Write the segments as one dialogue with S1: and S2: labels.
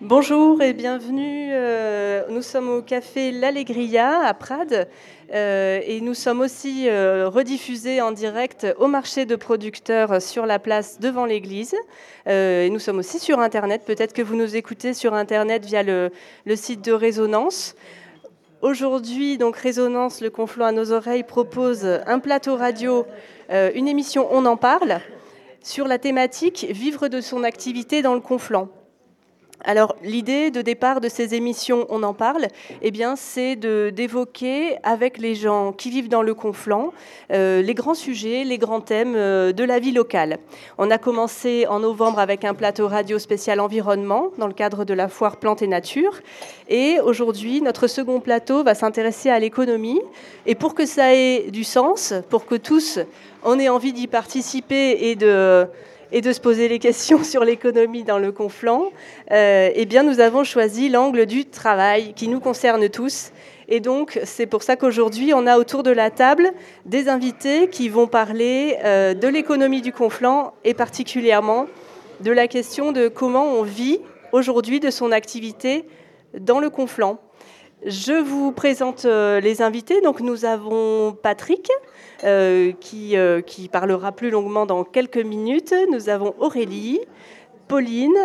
S1: Bonjour et bienvenue. Euh, nous sommes au café L'Allegria à Prades euh, et nous sommes aussi euh, rediffusés en direct au marché de producteurs sur la place devant l'église. nous sommes aussi sur Internet. Peut-être que vous nous écoutez sur Internet via le, le site de Résonance. Aujourd'hui, donc Résonance, le conflant à nos oreilles propose un plateau radio, une émission On en parle sur la thématique Vivre de son activité dans le conflant. Alors l'idée de départ de ces émissions, on en parle, eh bien c'est d'évoquer avec les gens qui vivent dans le Conflant euh, les grands sujets, les grands thèmes euh, de la vie locale. On a commencé en novembre avec un plateau radio spécial environnement dans le cadre de la foire Plantes et Nature, et aujourd'hui notre second plateau va s'intéresser à l'économie. Et pour que ça ait du sens, pour que tous on ait envie d'y participer et de et de se poser les questions sur l'économie dans le conflant, euh, eh bien, nous avons choisi l'angle du travail qui nous concerne tous. Et donc, c'est pour ça qu'aujourd'hui, on a autour de la table des invités qui vont parler euh, de l'économie du conflant et particulièrement de la question de comment on vit aujourd'hui de son activité dans le conflant. Je vous présente euh, les invités. Donc, nous avons Patrick, euh, qui, euh, qui, parlera plus longuement dans quelques minutes. Nous avons Aurélie, Pauline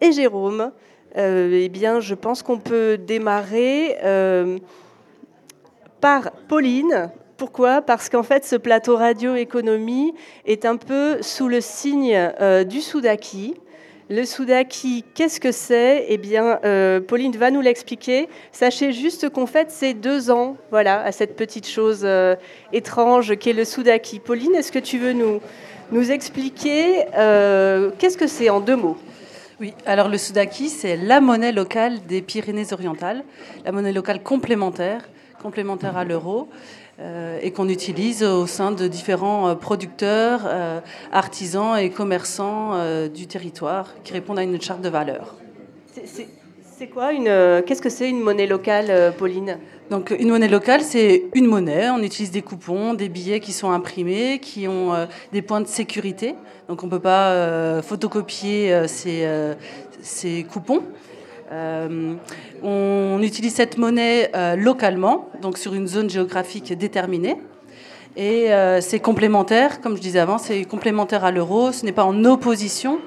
S1: et Jérôme. Eh bien, je pense qu'on peut démarrer par Pauline. Pourquoi? Parce qu'en fait, ce plateau radio économie est un peu sous le signe du Soudaki. Le Soudaki, qu'est-ce que c'est? Eh bien, euh, Pauline va nous l'expliquer. Sachez juste qu'on fait ces deux ans, voilà, à cette petite chose euh, étrange qu'est le Soudaki. Pauline, est-ce que tu veux nous, expliquer euh, qu'est-ce que c'est en deux mots?
S2: Oui, alors le Soudaki, c'est la monnaie locale des Pyrénées-Orientales, la monnaie locale complémentaire, complémentaire à l'euro. Euh, et qu'on utilise au sein de différents euh, producteurs, euh, artisans et commerçants du territoire qui répondent à une charte de valeur.
S1: C'est quoi une Qu'est-ce que c'est une monnaie locale, Pauline?
S2: Donc une monnaie locale, c'est une monnaie. On utilise des coupons, des billets qui sont imprimés, qui ont des points de sécurité. Donc on ne peut pas photocopier ces, coupons. Euh, on utilise cette monnaie euh, localement, donc sur une zone géographique déterminée. Et euh, c'est complémentaire, comme je disais avant, c'est complémentaire à l'euro. Ce n'est pas en opposition,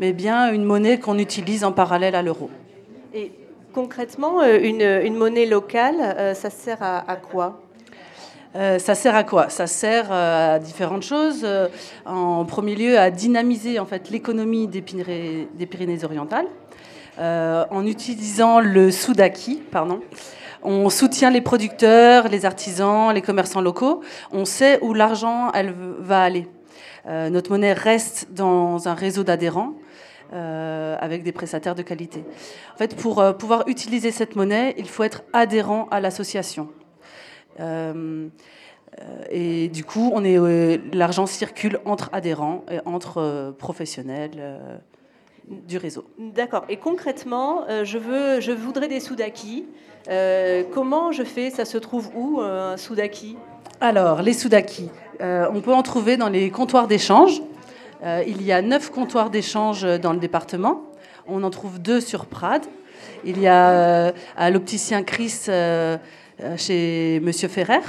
S2: mais bien une monnaie qu'on utilise en parallèle à l'euro.
S1: Et concrètement, une, monnaie locale, ça sert à, quoi?
S2: Ça sert à quoi? Ça sert à différentes choses. en premier lieu, à dynamiser en fait l'économie des Pyrénées-Orientales. Euh, en utilisant le Soudaki, pardon. On soutient les producteurs, les artisans, les commerçants locaux. On sait où l'argent va aller. Euh, notre monnaie reste dans un réseau d'adhérents. Euh, avec des prestataires de qualité. En fait, pour pouvoir utiliser cette monnaie, il faut être adhérent à l'association. et du coup, l'argent circule entre adhérents et entre professionnels du réseau.
S1: D'accord. Et concrètement, euh, je, veux, je voudrais des Soudaki. Euh, comment je fais? Ça se trouve où, euh, un Soudaki?
S2: Alors, les Soudaki, on peut en trouver dans les comptoirs d'échange. il y a neuf comptoirs d'échange dans le département. On en trouve deux sur Prades. Il y a à l'opticien Chris chez Monsieur Ferrer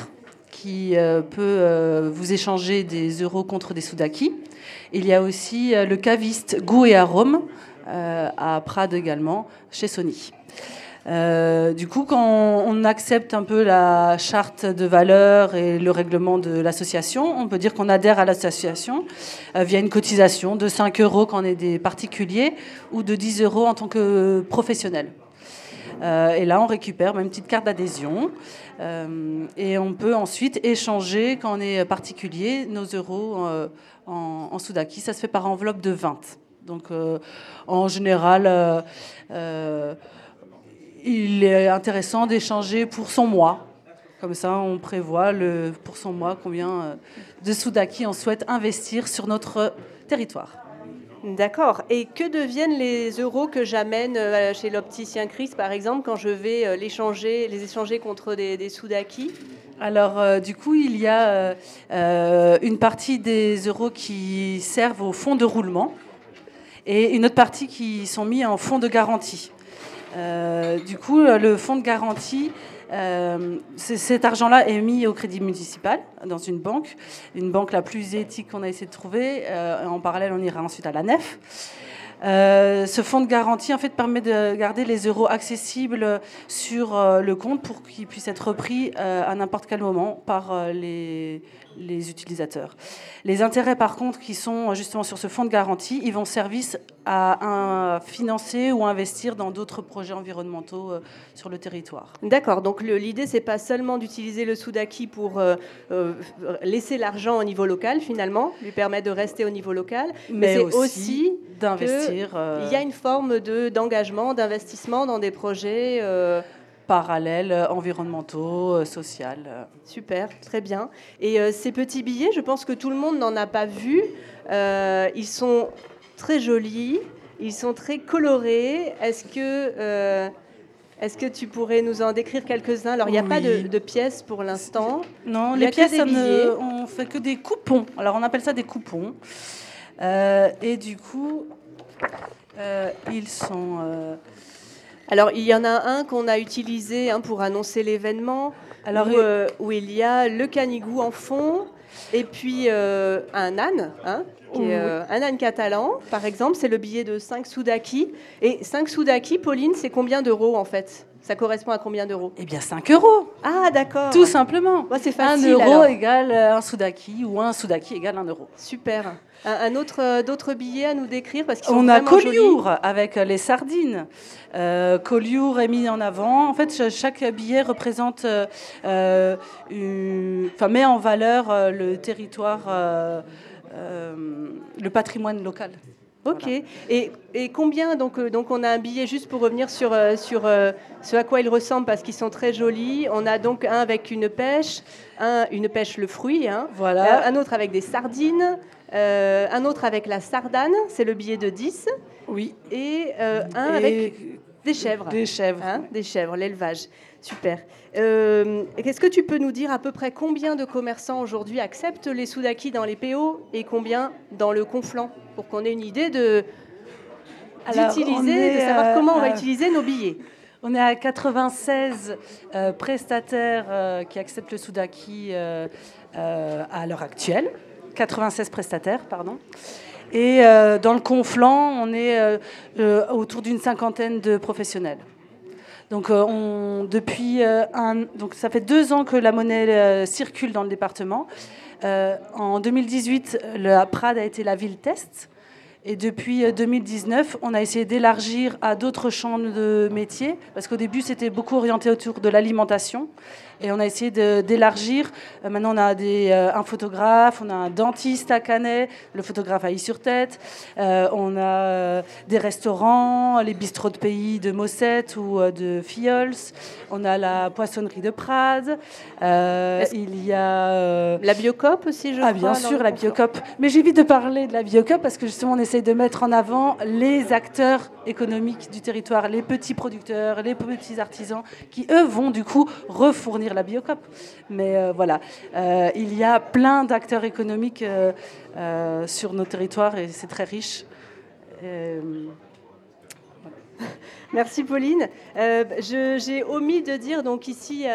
S2: qui peut vous échanger des euros contre des Soudaki. Il y a aussi euh, le caviste Goût et Arôme euh, à Prades également, chez Sony. Euh, du coup, quand on accepte un peu la charte de valeur et le règlement de l'association, on peut dire qu'on adhère à l'association via une cotisation de 5 euros quand on est des particuliers ou de 10 euros en tant que professionnel. Et là, on récupère une petite carte d'adhésion. et on peut ensuite échanger, quand on est particulier, nos euros en, en, Soudaki. Ça se fait par enveloppe de 20. Donc, euh, en général, euh, euh, il est intéressant d'échanger pour son mois. Comme ça, on prévoit le, pour son mois combien de Soudaki on souhaite investir sur notre territoire.
S1: D'accord. Et que deviennent les euros que j'amène chez l'opticien Chris, par exemple, quand je vais les échanger, les échanger contre des, des Soudaki
S2: alors, euh, du coup, il y a euh, euh, une partie des euros qui servent au fonds de roulement et une autre partie qui sont mis en fonds de garantie. du coup, le fonds de garantie euh, cet argent-là est mis au crédit municipal dans une banque, une banque la plus éthique qu'on a essayé de trouver. Euh, en parallèle, on ira ensuite à la nef. Euh, ce fonds de garantie en fait permet de garder les euros accessibles sur le compte pour qu'ils puissent être repris à n'importe quel moment par les, les utilisateurs. Les intérêts, par contre, qui sont justement sur ce fonds de garantie, ils vont servir à, financer ou investir dans d'autres projets environnementaux euh, sur le territoire.
S1: D'accord. Donc l'idée, c'est pas seulement d'utiliser le Soudaki pour euh, euh, laisser l'argent au niveau local, finalement, lui permettre de rester au niveau local,
S2: mais, c'est aussi, d'investir.
S1: Il y a une forme d'engagement, d'investissement dans des projets
S2: parallèles euh, environnementaux, euh, sociaux.
S1: Super, très bien. Et euh, ces petits billets, je pense que tout le monde n'en a pas vu. ils sont très jolis, ils sont très colorés. Est-ce que, est-ce que tu pourrais nous en décrire quelques-uns? Alors, il n'y a pas de, pièces pour l'instant.
S2: Non, les pièces, ne, on fait que des coupons. Alors, on appelle ça des coupons. et du coup, ils sont
S1: alors, il y en a un qu'on a utilisé hein, pour annoncer l'événement, euh, où, il y a le canigou en fond, et puis euh, un âne, hein, euh, un âne catalan, par exemple, c'est le billet de 5 soudaki. Et 5 soudaki, Pauline, c'est combien d'euros en fait? Ça correspond à combien d'euros?
S2: Eh bien, 5 euros.
S1: Ah, d'accord.
S2: Tout simplement.
S1: c'est facile.
S2: 1 euro égale un soudaki ou un soudaki égale 1 euro.
S1: Super. Un, autre, euh, d'autres billets à nous décrire parce qu'ils
S2: On a Collioure avec les sardines. Euh, Collioure est mis en avant. En fait, chaque billet représente, euh, enfin, met en valeur le territoire, le patrimoine local.
S1: Ok. Et, combien donc, euh, donc on a un billet juste pour revenir sur, euh, sur euh, ce à quoi ils ressemblent parce qu'ils sont très jolis. On a donc un avec une pêche, un une pêche le fruit, hein.
S2: voilà.
S1: un autre avec des sardines, un autre avec la sardane, c'est le billet de 10.
S2: Oui.
S1: Et un avec des chèvres.
S2: Des chèvres.
S1: Hein, des chèvres, l'élevage. Super. Euh, Qu'est-ce que tu peux nous dire à peu près combien de commerçants aujourd'hui acceptent les soudaki dans les PO et combien dans le conflant pour qu'on ait une idée de d'utiliser, de savoir comment on va euh, utiliser nos billets?
S2: On est à 96 euh, prestataires qui acceptent le Soudaki à l'heure actuelle. 96 prestataires, pardon. Et dans le conflant, on est autour d'une cinquantaine de professionnels. Donc, euh, depuis euh, donc ça fait deux ans que la monnaie euh, circule dans le département. en 2018, le Prades a été la ville test. Et depuis 2019, on a essayé d'élargir à d'autres champs de métiers, parce qu'au début, c'était beaucoup orienté autour de l'alimentation. Et on a essayé d'élargir. Euh, maintenant, on a des, euh, un photographe, on a un dentiste à Canet, le photographe à I-sur-Tête. Euh, on a des restaurants, les bistrots de pays de Mossette ou de Fiols. On a la poissonnerie de Prades. il y a...
S1: la Biocop aussi, je
S2: ah, bien sûr, la Biocop. Mais j'évite de parler de la Biocop parce que justement, on essaye de mettre en avant les acteurs économiques du territoire, les petits producteurs, les petits artisans, qui, eux, vont du coup refournir la Biocop. Mais euh, voilà, euh, il y a plein d'acteurs économiques euh, sur nos territoires et c'est très riche.
S1: Merci Pauline. J'ai omis de dire donc ici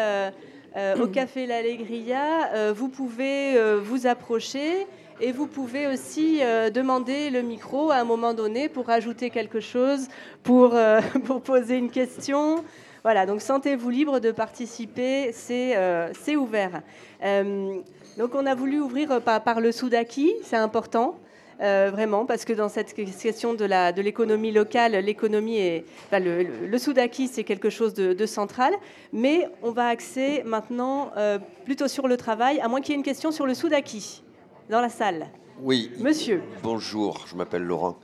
S1: au Café L'Allegria, vous pouvez vous approcher et vous pouvez aussi demander le micro à un moment donné pour ajouter quelque chose, pour, pour poser une question. Voilà, donc sentez-vous libre de participer, c'est euh, ouvert. Euh, donc on a voulu ouvrir euh, par, par le Soudaki, c'est important. vraiment, parce que dans cette question de l'économie de locale, l'économie est, le, le, Soudaki, c'est quelque chose de, central, mais on va axer maintenant plutôt sur le travail, à moins qu'il y ait une question sur le Soudaki dans la salle.
S3: Oui.
S1: Monsieur.
S3: Bonjour, je m'appelle Laurent.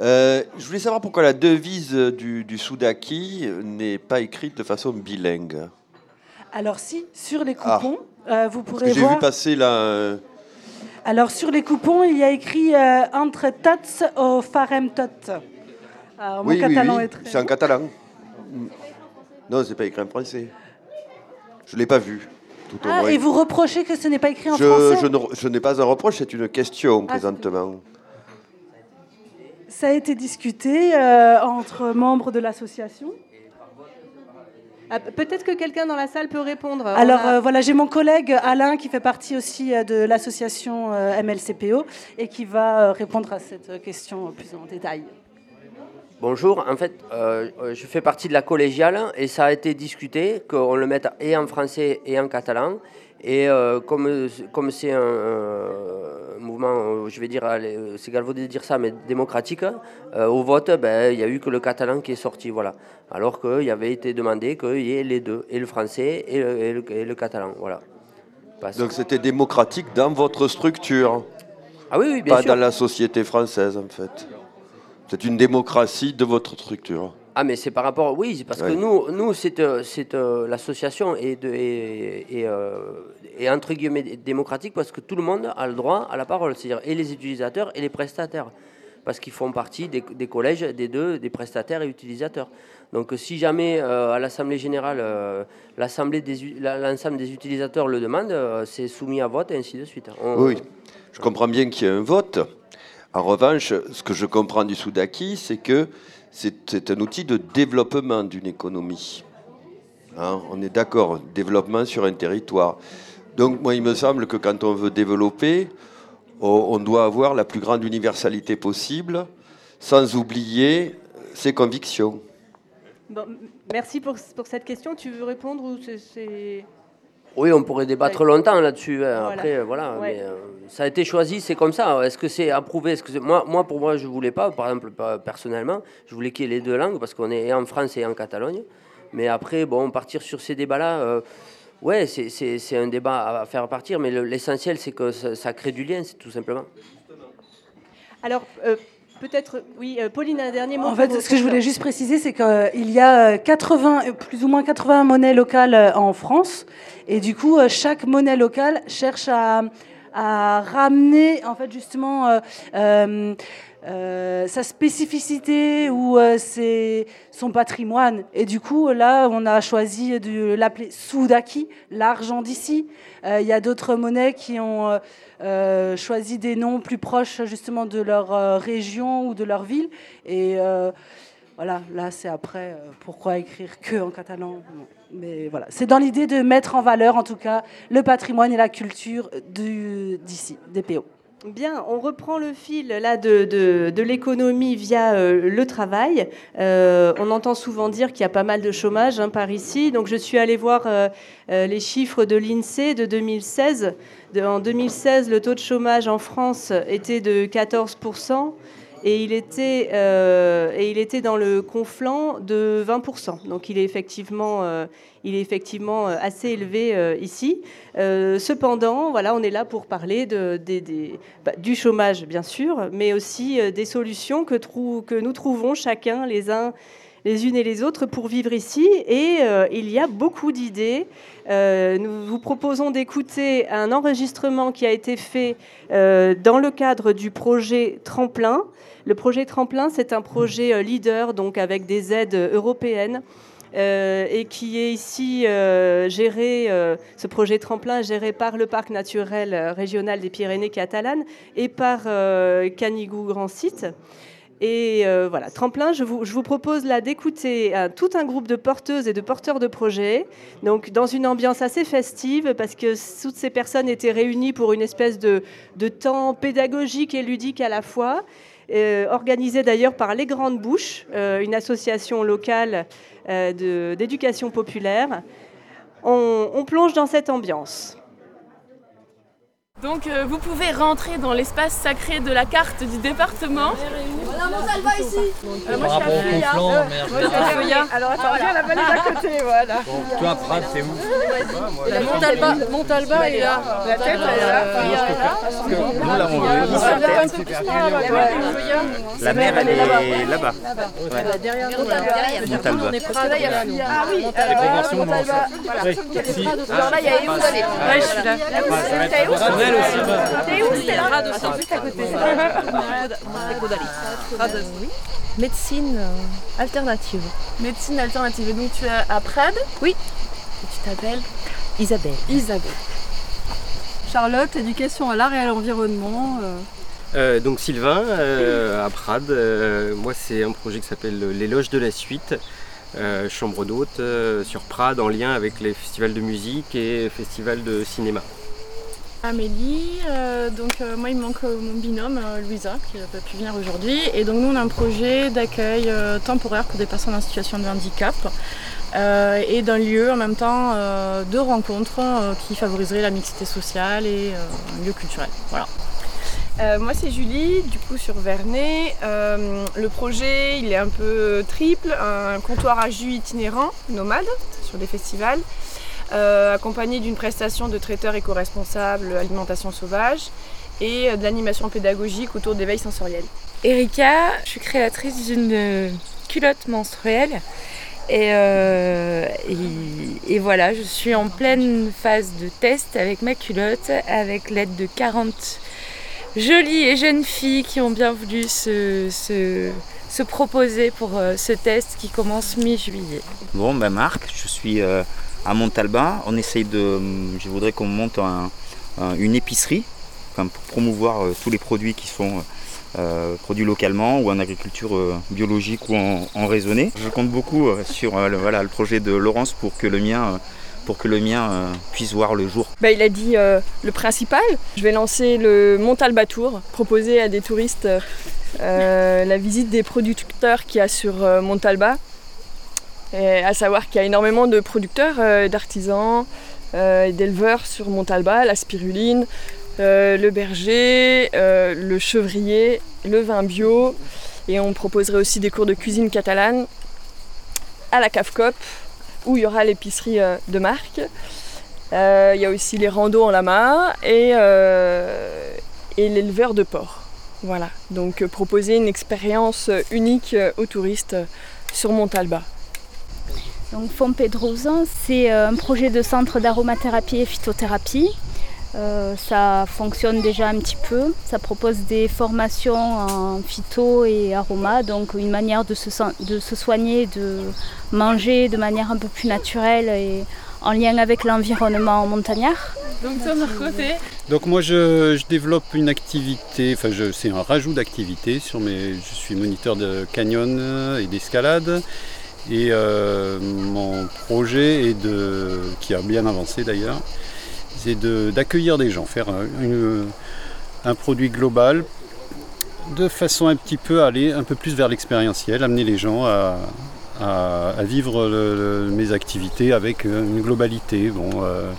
S3: Euh, je voulais savoir pourquoi la devise du, du Soudaki n'est pas écrite de façon bilingue.
S2: Alors si, sur les ah. coupons, euh, vous pourrez
S3: voir... J'ai vu passer là... Euh,
S2: Alors sur les coupons, il y a écrit entre tots au farem tot.
S3: Alors, oui, catalan oui, oui. c'est en catalan. Non, c'est pas écrit en français. Je l'ai pas vu.
S2: Tout ah, et vous reprochez que ce n'est pas écrit en français
S3: Je, je n'ai pas un reproche, c'est une question ah, présentement.
S2: Ça a été discuté euh, entre membres de l'association.
S1: Ah, Peut-être que quelqu'un dans la salle peut répondre. On
S2: Alors
S1: a-
S2: euh, voilà, j'ai mon collègue Alain qui fait partie aussi euh, de l'association MLCPO et qui va répondre à cette question plus en détail.
S4: Bonjour, en fait, euh, je fais partie de la collégiale et ça a été discuté qu'on le mette et en français et en catalan. Et euh, comme comme c'est un mouvement, euh, je vais dire, euh, c'est galvaudé de dire ça, mais démocratique, euh, au vote, ben, il n'y a eu que le catalan qui est sorti, voilà. Alors qu'il avait été demandé qu'il y ait les deux, et le français et le, et le- et le catalan, voilà. Parce-
S3: Donc c'était démocratique dans votre structure,
S4: ah oui, oui, bien
S3: pas
S4: sûr.
S3: dans la société française en fait. C'est une démocratie de votre structure.
S4: Ah mais c'est par rapport, oui, c'est parce
S3: Ouais.
S4: que nous, nous c'est, euh, c'est euh, l'association est, est, est, euh, est entre guillemets démocratique parce que tout le monde a le droit à la parole, c'est-à-dire et les utilisateurs et les prestataires, parce qu'ils font partie des, des collèges des deux, des prestataires et utilisateurs. Donc si jamais euh, à l'Assemblée générale, euh, des, l'ensemble des utilisateurs le demande, c'est soumis à vote et ainsi de suite. On-
S3: Oui, je comprends bien qu'il y ait un vote. En revanche, ce que je comprends du Soudaki, c'est que c'est un outil de développement d'une économie. Hein, on est d'accord, développement sur un territoire. Donc moi, il me semble que quand on veut développer, on doit avoir la plus grande universalité possible, sans oublier ses convictions.
S1: Merci pour, cette question. Tu veux répondre ou c'est...
S4: Oui, on pourrait débattre longtemps là-dessus. hein.
S1: Voilà.
S4: Après, euh, voilà.
S1: Ouais.
S4: mais, euh, ça a été choisi, c'est comme ça. Est-ce que c'est approuvé? Que moi, moi, pour moi, je voulais pas. Par exemple, personnellement, je voulais qu'il y ait les deux langues parce qu'on est en France et en Catalogne. Mais après, bon, partir sur ces débats-là, euh, ouais, c'est- un débat à faire partir. Mais le- l'essentiel, c'est que ça, ça crée du lien, c'est tout simplement.
S1: Alors, euh, peut-être, oui, euh, Pauline, un dernier mot.
S2: En fait, ce que je voulais juste préciser, c'est qu'il y a euh, 80, euh, plus ou moins 80 monnaies locales euh, en France. Et du coup, euh, chaque monnaie locale cherche à, à ramener, en fait, justement, euh, euh, euh, sa spécificité ou euh, son patrimoine. Et du coup, là, on a choisi de l'appeler Soudaki, l'argent d'ici. Euh, Il y a d'autres monnaies qui ont euh, choisi des noms plus proches, justement, de leur région ou de leur ville. Et voilà, là, c'est après, pourquoi écrire que en catalan. Mais voilà, c'est dans l'idée de mettre en valeur, en tout cas, le patrimoine et la culture d'ici, des PO.
S1: Bien, on reprend le fil là de, l'économie via euh, le travail. Euh, on entend souvent dire qu'il y a pas mal de chômage hein, par ici. Donc je suis allée voir euh, les chiffres de l'INSEE de 2016. De- en 2016, le taux de chômage en France était de 14%. Et il, était, euh, et il était dans le conflant de 20%. Donc il est effectivement, euh, il est effectivement euh, assez élevé ici. Cependant, voilà, on est là pour parler de, bah, du chômage, bien sûr, mais aussi des solutions que nous trouvons chacun, les uns les unes et les autres, pour vivre ici. Et euh, il y a beaucoup d'idées. Euh, nous vous proposons d'écouter un enregistrement qui a été fait euh, dans le cadre du projet Tremplin. Le projet Tremplin, c'est un projet leader, donc avec des aides européennes. et qui est ici géré, ce projet tremplin géré par le parc naturel régional des Pyrénées catalanes et par Canigou Grand Site. Et euh, voilà, tremplin, je vous, propose là d'écouter euh, tout un groupe de porteuses et de porteurs de projets, donc dans une ambiance assez festive, parce que toutes ces personnes étaient réunies pour une espèce de, temps pédagogique et ludique à la fois, euh, organisé d'ailleurs par Les Grandes Bouches, euh, une association locale d'éducation populaire. On plonge dans cette ambiance.
S5: Donc euh, vous pouvez rentrer dans l'espace sacré de la carte du département.
S6: Voilà, Montalva ici
S5: Euh, moi je suis à Feuillat.
S7: conflant, merde.
S5: Moi, je suis à Feuillat.
S6: Alors attends, viens la vallée d'à côté, voilà.
S7: Bon, toi, Prades, c'est où
S6: Montalva, Montalva est là. La tête, elle est là.
S7: Nous l'avons vu. La mer, elle est là-bas.
S6: Derrière nous, là.
S7: Montalva.
S6: On est Parce que là, il y a Ah oui,
S7: Les conventions, non,
S6: Montalva.
S7: ça.
S6: Voilà.
S7: Oui.
S6: Il y a des
S7: Si.
S6: Prades aussi. Alors là, il y a.
S5: Ouais, je suis là.
S7: Personnel aussi.
S6: T'es où là juste à côté.
S8: Médecine euh, alternative.
S5: Médecine alternative. Et donc tu es à Prades
S8: Oui.
S5: Et tu t'appelles
S8: Isabelle.
S5: Isabelle.
S6: Charlotte, éducation à l'art et à l'environnement. euh,
S9: Euh, donc Sylvain, euh, à Prades, euh, moi c'est un projet qui s'appelle Les Loges de la Suite. euh, chambre d'hôte euh, sur Prades en lien avec les festivals de musique et festivals de cinéma.
S5: Amélie, euh, donc euh, moi il me manque euh, mon binôme Louisa qui n'a pas pu venir aujourd'hui et donc nous on a un projet d'accueil temporaire pour des personnes en situation de handicap et d'un lieu en même temps de rencontre qui favoriserait la mixité sociale et un lieu culturel. Voilà.
S10: Moi c'est Julie, du coup sur Vernet. Le projet il est un peu triple, un comptoir à jus itinérant, nomade, sur des festivals, euh, accompagné d'une prestation de traiteur éco-responsable, alimentation sauvage, et euh, de l'animation pédagogique autour d'éveil sensoriel.
S11: Erika, je suis créatrice d'une euh, culotte menstruelle. Et, euh, et- et voilà, je suis en pleine phase de test avec ma culotte, avec l'aide de 40 jolies et jeunes filles qui ont bien voulu se, se- se proposer pour euh, ce test qui commence mi-juillet.
S7: Bon, ben Marc, je suis euh, à Montalba. On essaye de. Je voudrais qu'on monte un- un- une épicerie pour promouvoir euh, tous les produits qui sont euh, produits localement ou en agriculture euh, biologique ou en, raisonnée. Je compte beaucoup sur le, projet de Laurence pour que le mien, puisse voir le jour.
S10: Bah, il a dit le principal. Je vais lancer le Montalba Tour, proposer à des touristes la visite des producteurs qu'il y a sur Montalba. Et à savoir qu'il y a énormément de producteurs, euh, d'artisans euh, d'éleveurs sur Montalba, la spiruline, euh, le berger, euh, le chevrier, le vin bio. Et on proposerait aussi des cours de cuisine catalane à la CAFCOP, où il y aura l'épicerie euh, de marque. Euh, Il y a aussi les randos en lama et, euh, et l'éleveur de porc. Voilà, donc euh, proposer une expérience euh, unique euh, aux touristes euh, sur Montalba.
S12: Donc Font Pedrosa, c'est euh, un projet de centre d'aromathérapie et phytothérapie. Euh, ça fonctionne déjà un petit peu. Ça propose des formations en phyto et aroma, donc une manière de se, de se soigner, de manger de manière un peu plus naturelle et en lien avec l'environnement montagnard.
S5: Donc toi Marcoté,
S13: Donc moi je, je développe une activité, enfin je- c'est un rajout d'activité sur mes. Je suis moniteur de canyon et d'escalade. Et euh, mon projet est de, qui a bien avancé d'ailleurs, c'est d'accueillir des gens, faire un, une- un produit global de façon un petit peu à aller un peu plus vers l'expérientiel, amener les gens à, vivre mes activités avec une globalité. Bon, euh,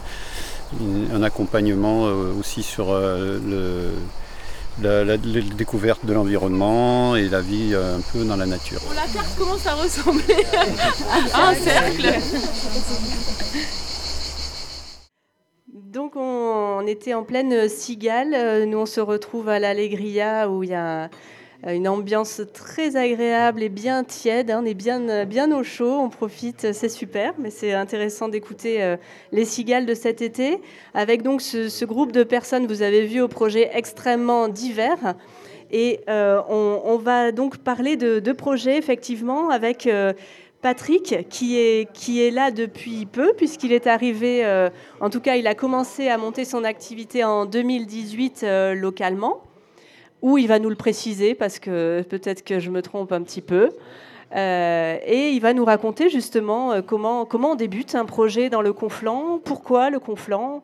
S13: un accompagnement euh, aussi sur euh, le- la, la- la découverte de l'environnement et la vie euh, un peu dans la nature.
S5: La carte commence à ressembler à un cercle?
S1: Donc on, on était en pleine cigale. Euh, Nous on se retrouve à l'Allegria où il y a une ambiance très agréable et bien tiède. hein. On est bien, bien au chaud, on profite, c'est super. Mais c'est intéressant d'écouter euh, les cigales de cet été avec donc ce, groupe de personnes. Vous avez vu au projet extrêmement divers. Et euh, on, va donc parler de, de projets effectivement avec euh, Patrick qui est, qui est là depuis peu puisqu'il est arrivé, euh, en tout cas il a commencé à monter son activité en 2018 euh, localement, où il va nous le préciser parce que peut-être que je me trompe un petit peu. Euh, et il va nous raconter justement euh, comment, comment on débute un projet dans le Conflent, pourquoi le Conflent.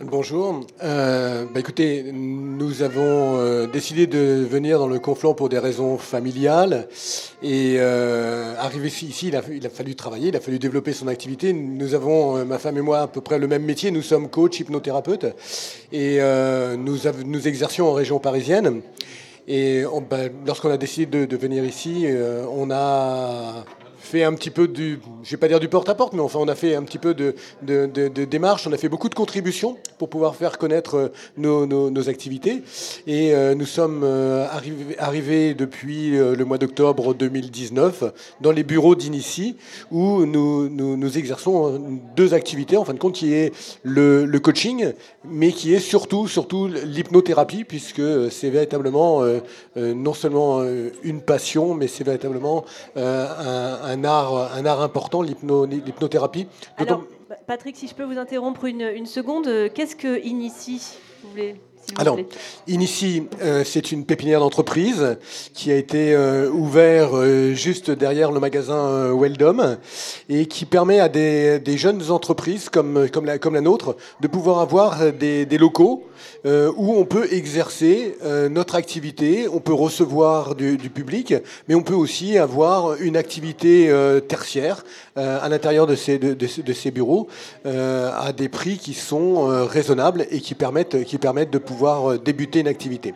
S14: Bonjour. Euh, bah écoutez, nous avons euh, décidé de venir dans le Conflent pour des raisons familiales. Et euh, arrivé ici, il, a, fallu travailler, il a fallu développer son activité. Nous avons, euh, ma femme et moi, à peu près le même métier. Nous sommes coach, hypnothérapeutes. Et nous, nous exercions en région parisienne. Et bah, lorsqu'on a décidé de, venir ici, on a fait un petit peu du, je vais pas dire du porte-à-porte, mais enfin on a fait un petit peu de, de, démarches, on a fait beaucoup de contributions pour pouvoir faire connaître euh, nos, nos- activités. Et euh, nous sommes euh, arrivés, arrivés depuis le mois d'octobre 2019 dans les bureaux d'Inici, où nous, nous, exerçons deux activités, en fin de compte, qui est le, le coaching, mais qui est surtout, surtout l'hypnothérapie, puisque c'est véritablement non seulement une passion, mais c'est véritablement un, un art, important, l'hypno- l'hypnothérapie.
S1: Patrick, si je peux vous interrompre une, une seconde, euh, qu'est-ce que Initie Vous voulez?
S14: Alors, Inici, euh, c'est une pépinière d'entreprise qui a été euh, ouverte euh, juste derrière le magasin Weldom et qui permet à des, jeunes entreprises comme, comme, la, comme la nôtre de pouvoir avoir des, locaux où on peut exercer notre activité, on peut recevoir du, public, mais on peut aussi avoir une activité tertiaire à l'intérieur de ces, de, de ces bureaux à des prix qui sont raisonnables et qui permettent, qui permettent de pouvoir débuter une activité.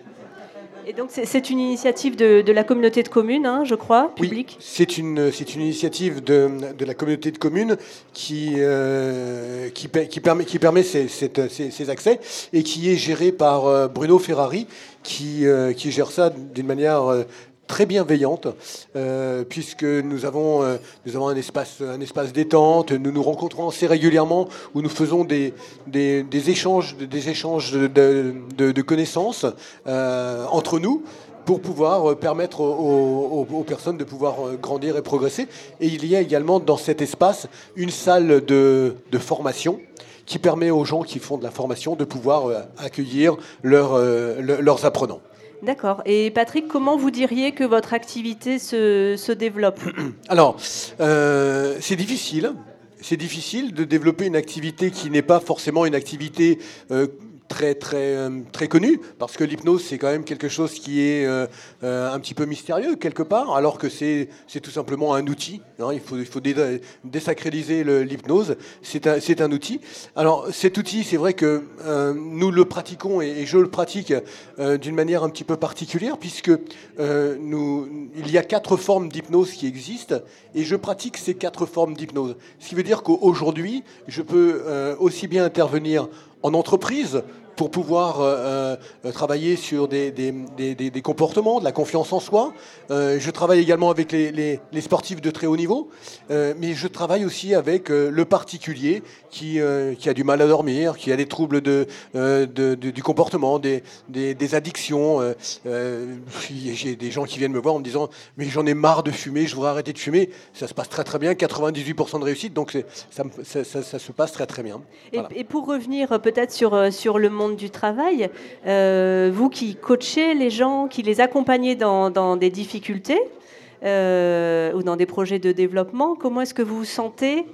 S1: Et donc c'est une initiative de, la communauté de communes, hein, je crois,
S14: publique Oui, c'est une, une initiative de, de, la communauté de communes qui, euh, qui, qui, permet, qui permet ces, ces, accès et qui est gérée par euh, Bruno Ferrari, qui, euh, qui gère ça d'une manière très bienveillante, euh, puisque nous avons, euh, nous avons un, espace, un espace détente, nous nous rencontrons assez régulièrement, où nous faisons des, des, échanges, des échanges de, de, connaissances euh, entre nous pour pouvoir permettre aux, aux, personnes de pouvoir grandir et progresser. Et il y a également dans cet espace une salle de, de formation qui permet aux gens qui font de la formation de pouvoir accueillir leurs, leurs apprenants.
S1: D'accord. Et Patrick, comment vous diriez que votre activité se, développe
S14: Alors, euh, c'est difficile. C'est difficile de développer une activité qui n'est pas forcément une activité euh, très très euh, très connu parce que l'hypnose c'est quand même quelque chose qui est euh, euh, un petit peu mystérieux quelque part alors que c'est c'est tout simplement un outil hein. il faut il faut désacraliser l'hypnose. C'est un c'est un outil. Alors cet outil c'est vrai que nous le pratiquons et, je le pratique d'une manière un petit peu particulière puisque nous il y a quatre formes d'hypnose qui existent et je pratique ces quatre formes d'hypnose. Ce qui veut dire qu'aujourd'hui je peux aussi bien intervenir en entreprise pour pouvoir euh, euh, travailler sur des, des, des, des, comportements, de la confiance en soi. Euh, je travaille également avec les, les, les, sportifs de très haut niveau, mais je travaille aussi avec le particulier qui, qui, a du mal à dormir, qui a des troubles de, de, du comportement, des, addictions. J'ai des gens qui viennent me voir en me disant mais j'en ai marre de fumer, je voudrais arrêter de fumer. Ça se passe très très bien, 98% de réussite, donc ça, ça, ça, se passe très très bien.
S1: Et, et pour revenir peut-être sur, sur le monde du travail, euh, vous qui coachez les gens, qui les accompagnez dans, des difficultés euh, ou dans des projets de développement, comment est-ce que vous sentez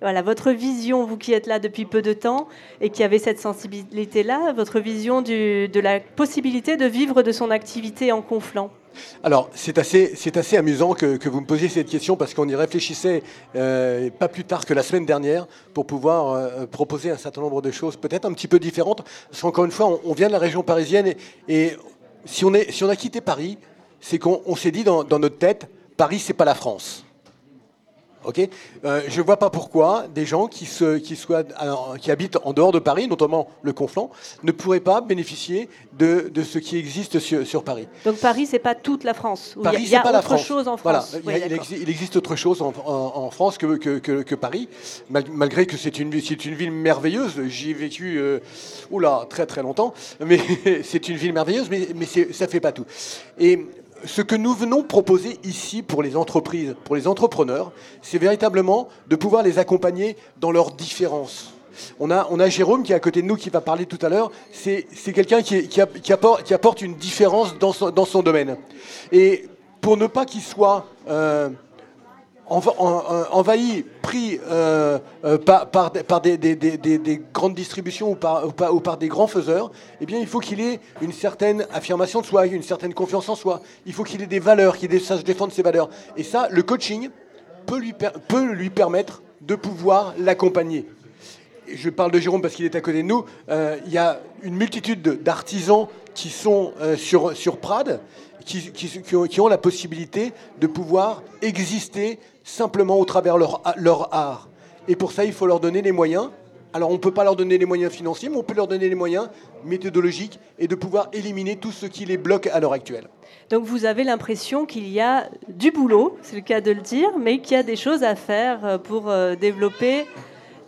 S1: voilà, votre vision, vous qui êtes là depuis peu de temps et qui avez cette sensibilité-là, votre vision de la possibilité de vivre de son activité en conflant?
S14: Alors, c'est assez, amusant que, vous me posiez cette question parce qu'on y réfléchissait euh, pas plus tard que la semaine dernière pour pouvoir euh, proposer un certain nombre de choses peut-être un petit peu différentes. Parce qu'encore une fois, on, vient de la région parisienne et, si, on a quitté Paris, c'est qu'on s'est dit dans, dans notre tête, Paris, c'est pas la France. Euh, je ne vois pas pourquoi des gens qui, se, qui, soient, qui habitent en dehors de Paris, notamment le Conflent, ne pourraient pas bénéficier de, de ce qui existe sur, Paris.
S1: Donc Paris, c'est pas toute la France. Paris, il y a, pas autre chose en France.
S14: Voilà. il, existe autre chose en, France que, que, que, Paris, malgré que c'est une, une ville merveilleuse. J'y ai vécu, euh, oula, très très longtemps, mais c'est une ville merveilleuse, mais, mais ça fait pas tout. Et ce que nous venons proposer ici pour les entreprises, pour les entrepreneurs, c'est véritablement de pouvoir les accompagner dans leurs différences. On a, Jérôme qui est à côté de nous, qui va parler tout à l'heure. C'est quelqu'un qui, apporte, une différence dans son, dans son domaine. Et pour ne pas qu'il soit euh, envahi, pris euh, euh, par, par, des, des, grandes distributions ou par, ou par, des grands faiseurs, eh bien, il faut qu'il ait une certaine affirmation de soi, une certaine confiance en soi. Il faut qu'il ait des valeurs, qu'il sache défendre ses valeurs. Et ça, le coaching peut lui, peut lui permettre de pouvoir l'accompagner. Je parle de Jérôme parce qu'il est à côté de nous. Euh, il y a une multitude d'artisans qui sont sur, sur Prades, qui, qui, ont, la possibilité de pouvoir exister simplement au travers leur, leur art. Et pour ça, il faut leur donner les moyens. Alors on ne peut pas leur donner les moyens financiers, mais on peut leur donner les moyens méthodologiques et de pouvoir éliminer tout ce qui les bloque à l'heure actuelle.
S1: Donc vous avez l'impression qu'il y a du boulot, c'est le cas de le dire, mais qu'il y a des choses à faire euh, pour euh, développer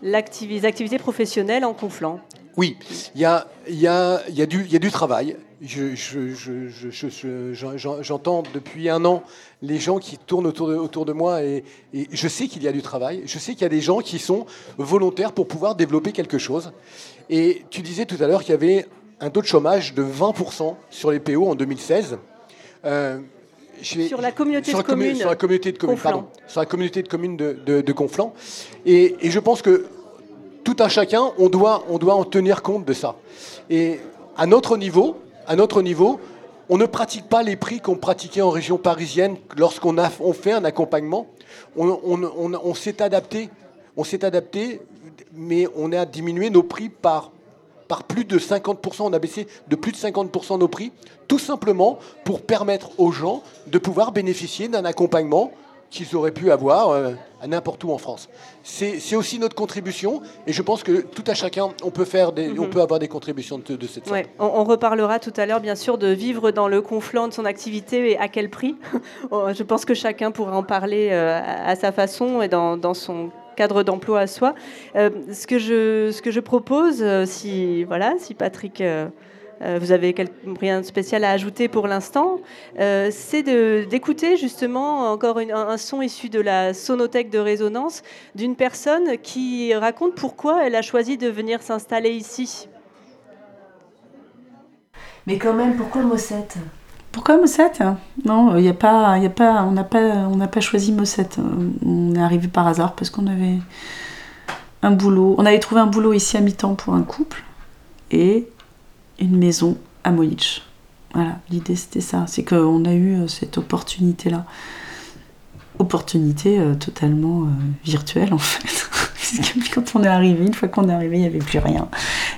S1: les activités professionnelles en conflant.
S14: Oui, il y a, y, a, y, a du, y a du travail. J'entends depuis un an les gens qui tournent autour de, autour de moi et, je sais qu'il y a du travail. Je sais qu'il y a des gens qui sont volontaires pour pouvoir développer quelque chose. Et tu disais tout à l'heure qu'il y avait un taux de chômage de 20% sur les PO en 2016.
S1: Euh, sur la communauté de communes.
S14: Sur la communauté de communes, pardon. Sur la communauté de communes de, de, Conflans. Et, je pense que tout un chacun, on doit, on doit en tenir compte de ça. Et à notre niveau, à notre niveau, on ne pratique pas les prix qu'on pratiquait en région parisienne lorsqu'on a fait un accompagnement. On, on s'est adapté, on s'est adapté, mais on a diminué nos prix par par plus de 50%, on a baissé de plus de 50% nos prix, tout simplement pour permettre aux gens de pouvoir bénéficier d'un accompagnement qu'ils auraient pu avoir euh, à n'importe où en France. C'est aussi notre contribution et je pense que tout à chacun, on peut, faire des, on mhm. peut avoir des contributions de, de cette sorte.
S1: On, reparlera tout à l'heure, bien sûr, de vivre dans le conflant de son activité et à quel prix. je pense que chacun pourra en parler euh, à sa façon et dans, dans son cadre d'emploi à soi. Euh, ce, que je, ce que je propose, si, voilà, si Patrick, vous avez rien de spécial à ajouter pour l'instant, c'est d'écouter justement encore un son issu de la sonothèque de résonance d'une personne qui raconte pourquoi elle a choisi de venir s'installer ici.
S15: Mais quand même, pourquoi Mossette
S16: pourquoi Mossette Non, il a pas, y a pas, on n'a pas, on pas choisi Mossette. On est arrivé par hasard parce qu'on avait un boulot. On avait trouvé un boulot ici à mi-temps pour un couple et une maison à Moïch. Voilà, l'idée c'était ça. C'est qu'on a eu euh, cette opportunité-là. Opportunité euh, totalement euh, virtuelle en fait. Puisque quand on est arrivé, une fois qu'on est arrivé, il n'y avait plus rien.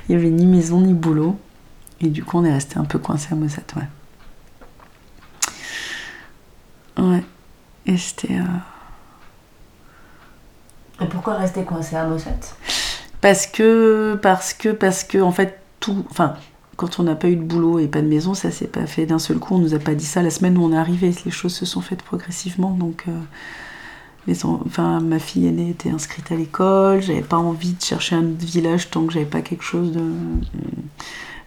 S16: Il n'y avait ni maison ni boulot. Et du coup, on est resté un peu coincé à Mossette, ouais. Ouais. Et c'était. Euh,
S15: Et pourquoi rester coincé à Mossette
S16: Parce que, parce que, parce que, en fait, tout. Enfin, quand on n'a pas eu de boulot et pas de maison, ça s'est pas fait d'un seul coup. On nous a pas dit ça la semaine où on est arrivé. Les choses se sont faites progressivement. Donc. Euh, ma fille aînée était inscrite à l'école, j'avais pas envie de chercher un village tant que j'avais pas quelque chose de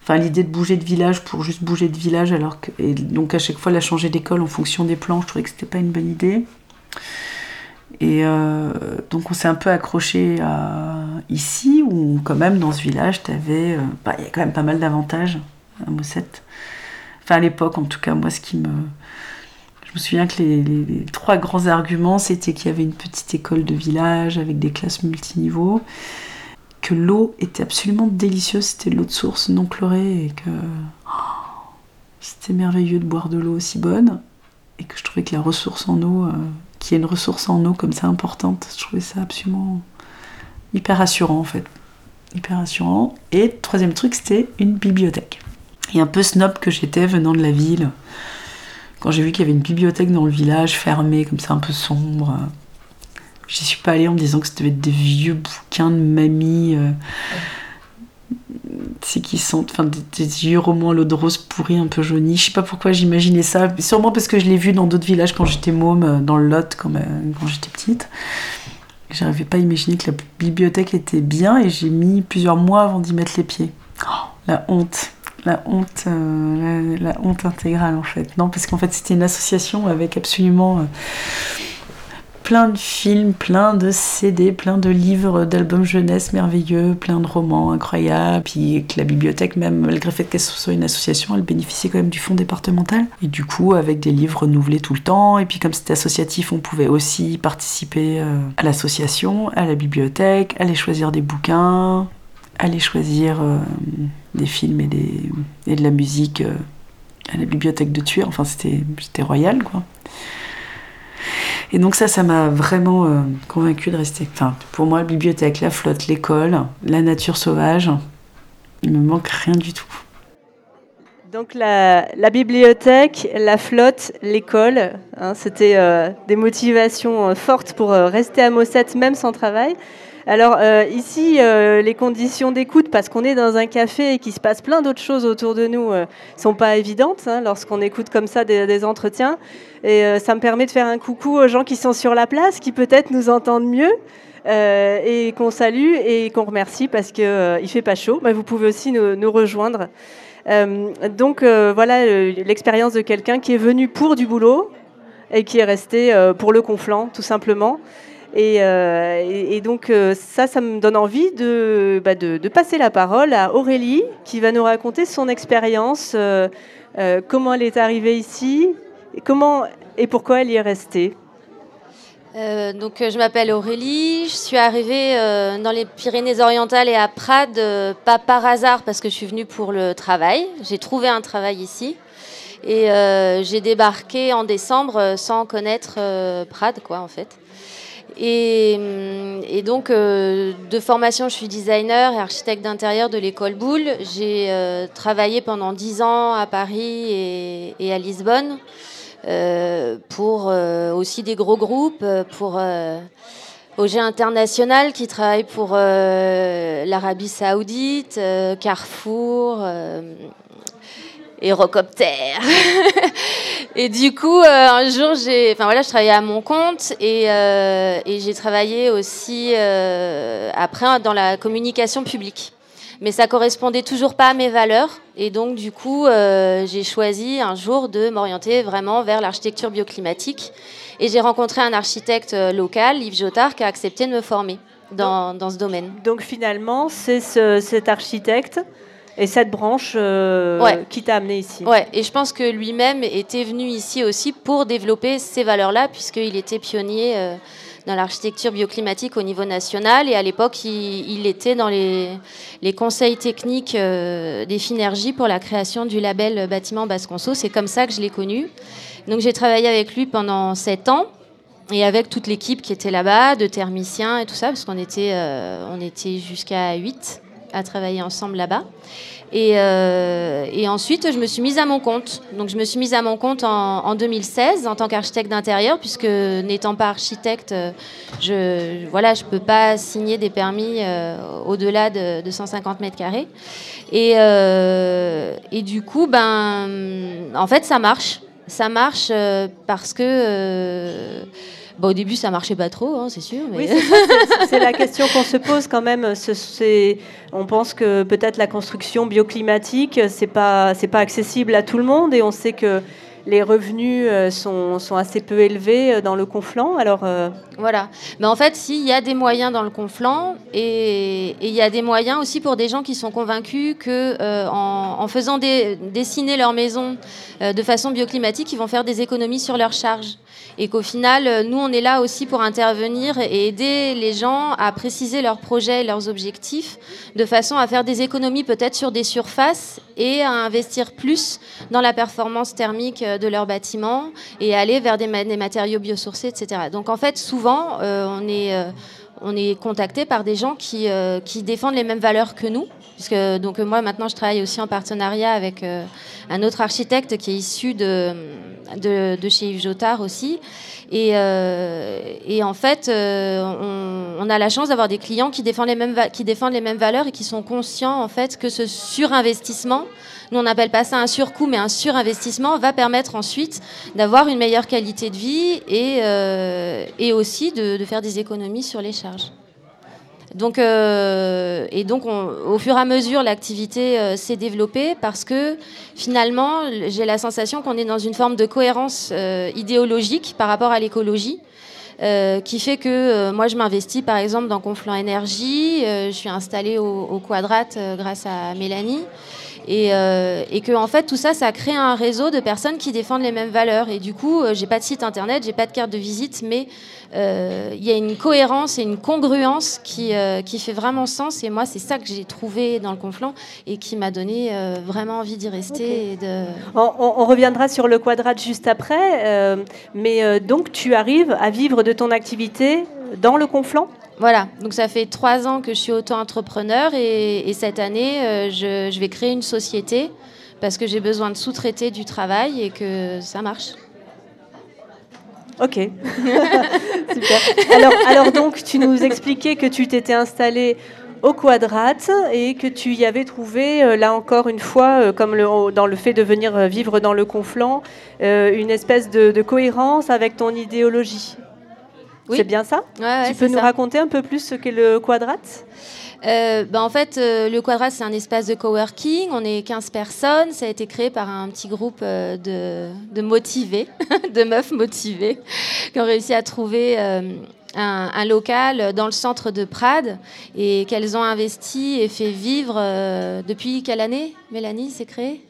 S16: Enfin, l'idée de bouger de village pour juste bouger de village, alors que. Et donc, à chaque fois, la changer d'école en fonction des plans, je trouvais que c'était pas une bonne idée. Et euh, donc, on s'est un peu accroché à ici, où, quand même, dans ce village. Euh, bah, il y a quand même pas mal d'avantages à Mossette. Enfin, à l'époque, en tout cas, moi, ce qui me. Je me souviens que les, trois grands arguments, c'était qu'il y avait une petite école de village avec des classes multiniveaux que l'eau était absolument délicieuse, c'était l'eau de source non chlorée et que oh, c'était merveilleux de boire de l'eau aussi bonne et que je trouvais que la ressource en eau, euh, qui est une ressource en eau comme ça importante, je trouvais ça absolument hyper rassurant en fait. Hyper rassurant. Et troisième truc, c'était une bibliothèque. Et un peu snob que j'étais venant de la ville, quand j'ai vu qu'il y avait une bibliothèque dans le village fermée, comme ça un peu sombre, J'y suis pas allée en me disant que c'était des vieux bouquins de mamie. Euh, c'est qui sont enfin des, vieux romans à l'eau de rose pourris un peu jaunis je sais pas pourquoi j'imaginais ça. Sûrement parce que je l'ai vu dans d'autres villages quand j'étais môme euh, dans le Lot quand, quand j'étais petite. J'arrivais pas à imaginer que la bibliothèque était bien et j'ai mis plusieurs mois avant d'y mettre les pieds. Oh, la honte. La honte euh, la, honte intégrale en fait. Non parce qu'en fait c'était une association avec absolument plein de films, plein de CD, plein de livres, d'albums jeunesse merveilleux, plein de romans incroyables. Puis que la bibliothèque, même malgré le fait qu'elle soit une association, elle bénéficiait quand même du fonds départemental. Et du coup, avec des livres renouvelés tout le temps. Et puis comme c'était associatif, on pouvait aussi participer euh, à l'association, à la bibliothèque, aller choisir des bouquins, aller choisir euh, des films et, des, et de la musique euh, à la bibliothèque de Tuer. Enfin, c'était royal, quoi. Et donc ça, ça m'a vraiment euh, convaincu de rester. Enfin, pour moi, la bibliothèque, la flotte, l'école, la nature sauvage, il me manque rien du tout.
S1: Donc la, bibliothèque, la flotte, l'école, hein, c'était euh, des motivations euh, fortes pour rester à Mossette même sans travail. Alors euh, ici, euh, les conditions d'écoute, parce qu'on est dans un café et qu'il se passe plein d'autres choses autour de nous, euh, sont pas évidentes hein, lorsqu'on écoute comme ça des, entretiens. Et ça me permet de faire un coucou aux gens qui sont sur la place, qui peut-être nous entendent mieux. et qu'on salue et qu'on remercie parce qu'il ne fait pas chaud. Mais vous pouvez aussi nous, nous rejoindre. donc voilà l'expérience de quelqu'un qui est venu pour du boulot et qui est resté pour le conflant, tout simplement. Et, euh, et- donc euh, ça, ça me donne envie de, bah, de, passer la parole à Aurélie, qui va nous raconter son expérience, euh, comment elle est arrivée ici, comment et pourquoi elle y est restée.
S17: Donc, je m'appelle Aurélie. Je suis arrivée dans les Pyrénées-Orientales et à Prades, pas par hasard, parce que je suis venue pour le travail. J'ai trouvé un travail ici. Et j'ai débarqué en décembre sans connaître Prades, quoi, en fait. Et, donc, euh, de formation, je suis designer et architecte d'intérieur de l'école Boulle. J'ai euh, travaillé pendant dix ans à Paris et, et à Lisbonne euh, pour aussi des gros groupes, pour OG International qui travaille pour l'Arabie Saoudite, Carrefour. Hérocoptère. et du coup, euh, un jour, j'ai, enfin voilà, je travaillais à mon compte et, euh, j'ai travaillé aussi euh, après dans la communication publique. Mais ça correspondait toujours pas à mes valeurs et donc du coup, j'ai choisi un jour de m'orienter vraiment vers l'architecture bioclimatique et j'ai rencontré un architecte local, Yves Jotard, qui a accepté de me former dans, dans ce domaine.
S1: Donc finalement, c'est ce- cet architecte et cette branche euh,
S17: Ouais.
S1: qui t'a amené ici.
S17: Ouais, et je pense que lui-même était venu ici aussi pour développer ces valeurs-là, puisqu'il était pionnier euh, dans l'architecture bioclimatique au niveau national. Et à l'époque, il, il était dans les, les conseils techniques euh, des Finergie pour la création du label bâtiment Basconceau. C'est comme ça que je l'ai connu. Donc j'ai travaillé avec lui pendant sept ans. Et avec toute l'équipe qui était là-bas, de thermiciens et tout ça, parce qu'on était, euh, on était jusqu'à 8 à travailler ensemble là-bas. Et, euh, et ensuite, je me suis mise à mon compte. Donc, je me suis mise à mon compte en, en 2016 en tant qu'architecte d'intérieur, puisque n'étant pas architecte, euh, je voilà, je peux pas signer des permis euh, au-delà de, de 150 mètres carrés. Et, et du coup, ben, en fait, ça marche. Ça marche parce que. Au début, ça marchait pas trop, hein, c'est sûr. Mais...
S1: Oui, c'est la question qu'on se pose quand même. On pense que peut-être la construction bioclimatique, c'est pas, pas accessible à tout le monde, et on sait que les revenus euh, sont, assez peu élevés euh, dans le conflant. Alors, euh,
S17: Voilà. Mais en fait, si, il y a des moyens dans le conflant et il y a des moyens aussi pour des gens qui sont convaincus que en, faisant dessiner leur maison de façon bioclimatique, ils vont faire des économies sur leurs charges. Et qu'au final, nous, on est là aussi pour intervenir et aider les gens à préciser leurs projets et leurs objectifs de façon à faire des économies peut-être sur des surfaces et à investir plus dans la performance thermique de leur bâtiment et aller vers des, ma- des matériaux biosourcés, etc. Donc en fait, souvent, euh, on est... euh, est contacté par des gens qui, euh, qui défendent les mêmes valeurs que nous. Puisque, donc euh, moi maintenant je travaille aussi en partenariat avec euh, un autre architecte qui est issu de, de, chez Yves Jotard aussi. Et, euh, et en fait, euh, on, on a la chance d'avoir des clients qui défendent, les mêmes qui défendent les mêmes valeurs et qui sont conscients en fait que ce surinvestissement, nous on n'appelle pas ça un surcoût, mais un surinvestissement va permettre ensuite d'avoir une meilleure qualité de vie et, euh, aussi de, faire des économies sur les charges. Donc, euh, et donc, on- au fur et à mesure, l'activité euh, s'est développée parce que finalement, j'ai la sensation qu'on est dans une forme de cohérence idéologique par rapport à l'écologie. qui fait que moi je m'investis par exemple dans Confluent Énergie, je suis installée au, au Quadrate euh, grâce à Mélanie et, euh, et que en fait tout ça ça crée un réseau de personnes qui défendent les mêmes valeurs. Et du coup euh, j'ai pas de site internet, j'ai pas de carte de visite mais euh, il y a une cohérence et une congruence qui, euh, qui fait vraiment sens. Et moi c'est ça que j'ai trouvé dans le Conflant et qui m'a donné vraiment envie d'y rester et de
S1: on, on- on reviendra sur le quadrat juste après. mais donc, tu arrives à vivre de ton activité dans le conflant?
S17: Voilà, donc ça fait trois ans que je suis auto-entrepreneur et, et cette année, euh, je, vais créer une société parce que j'ai besoin de sous-traiter du travail et que ça marche.
S1: Ok. Alors, donc, tu nous expliquais que tu t'étais installé au Quadrate et que tu y avais trouvé, euh, là encore une fois, euh, comme dans le fait de venir vivre dans le Conflant, une espèce de cohérence avec ton idéologie.
S17: Oui.
S1: C'est bien ça
S17: Ouais, ouais,
S1: Tu peux nous
S17: ça.
S1: raconter un peu plus ce qu'est le Quadrate
S17: Euh, bah, en fait, euh, le Quadrat, c'est un espace de coworking. On est 15 personnes. Ça a été créé par un petit groupe euh, de, de motivés, de meufs motivées, qui ont réussi à trouver euh, un, local dans le centre de Prades et qu'elles ont investi et fait vivre depuis quelle année, Mélanie, c'est créé?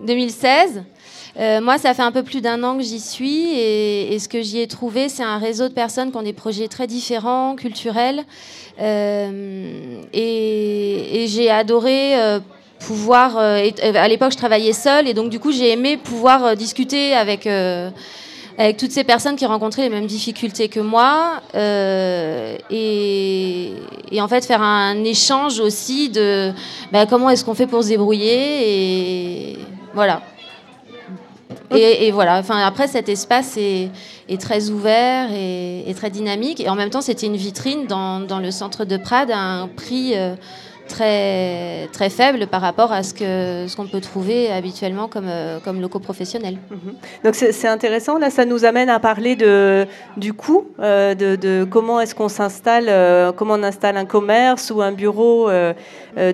S17: 2016. Euh, moi, ça fait un peu plus d'un an que j'y suis et, ce que j'y ai trouvé, c'est un réseau de personnes qui ont des projets très différents, culturels. Euh, et, j'ai adoré euh, pouvoir... à l'époque, je travaillais seule et donc du coup, j'ai aimé pouvoir discuter avec toutes ces personnes qui rencontraient les mêmes difficultés que moi, et, en fait faire un échange aussi de bah, comment est-ce qu'on fait pour se débrouiller, et voilà. Et, voilà, après, cet espace est, très ouvert et, très dynamique. Et en même temps, c'était une vitrine dans, le centre de Prades un prix euh, très, très faible par rapport à ce qu'on ce qu'on peut trouver habituellement comme, euh, comme locaux professionnels.
S1: Mhm. Donc c'est intéressant, là ça nous amène à parler de, du coût, euh, de, de, comment est-ce qu'on s'installe, euh, comment on installe un commerce ou un bureau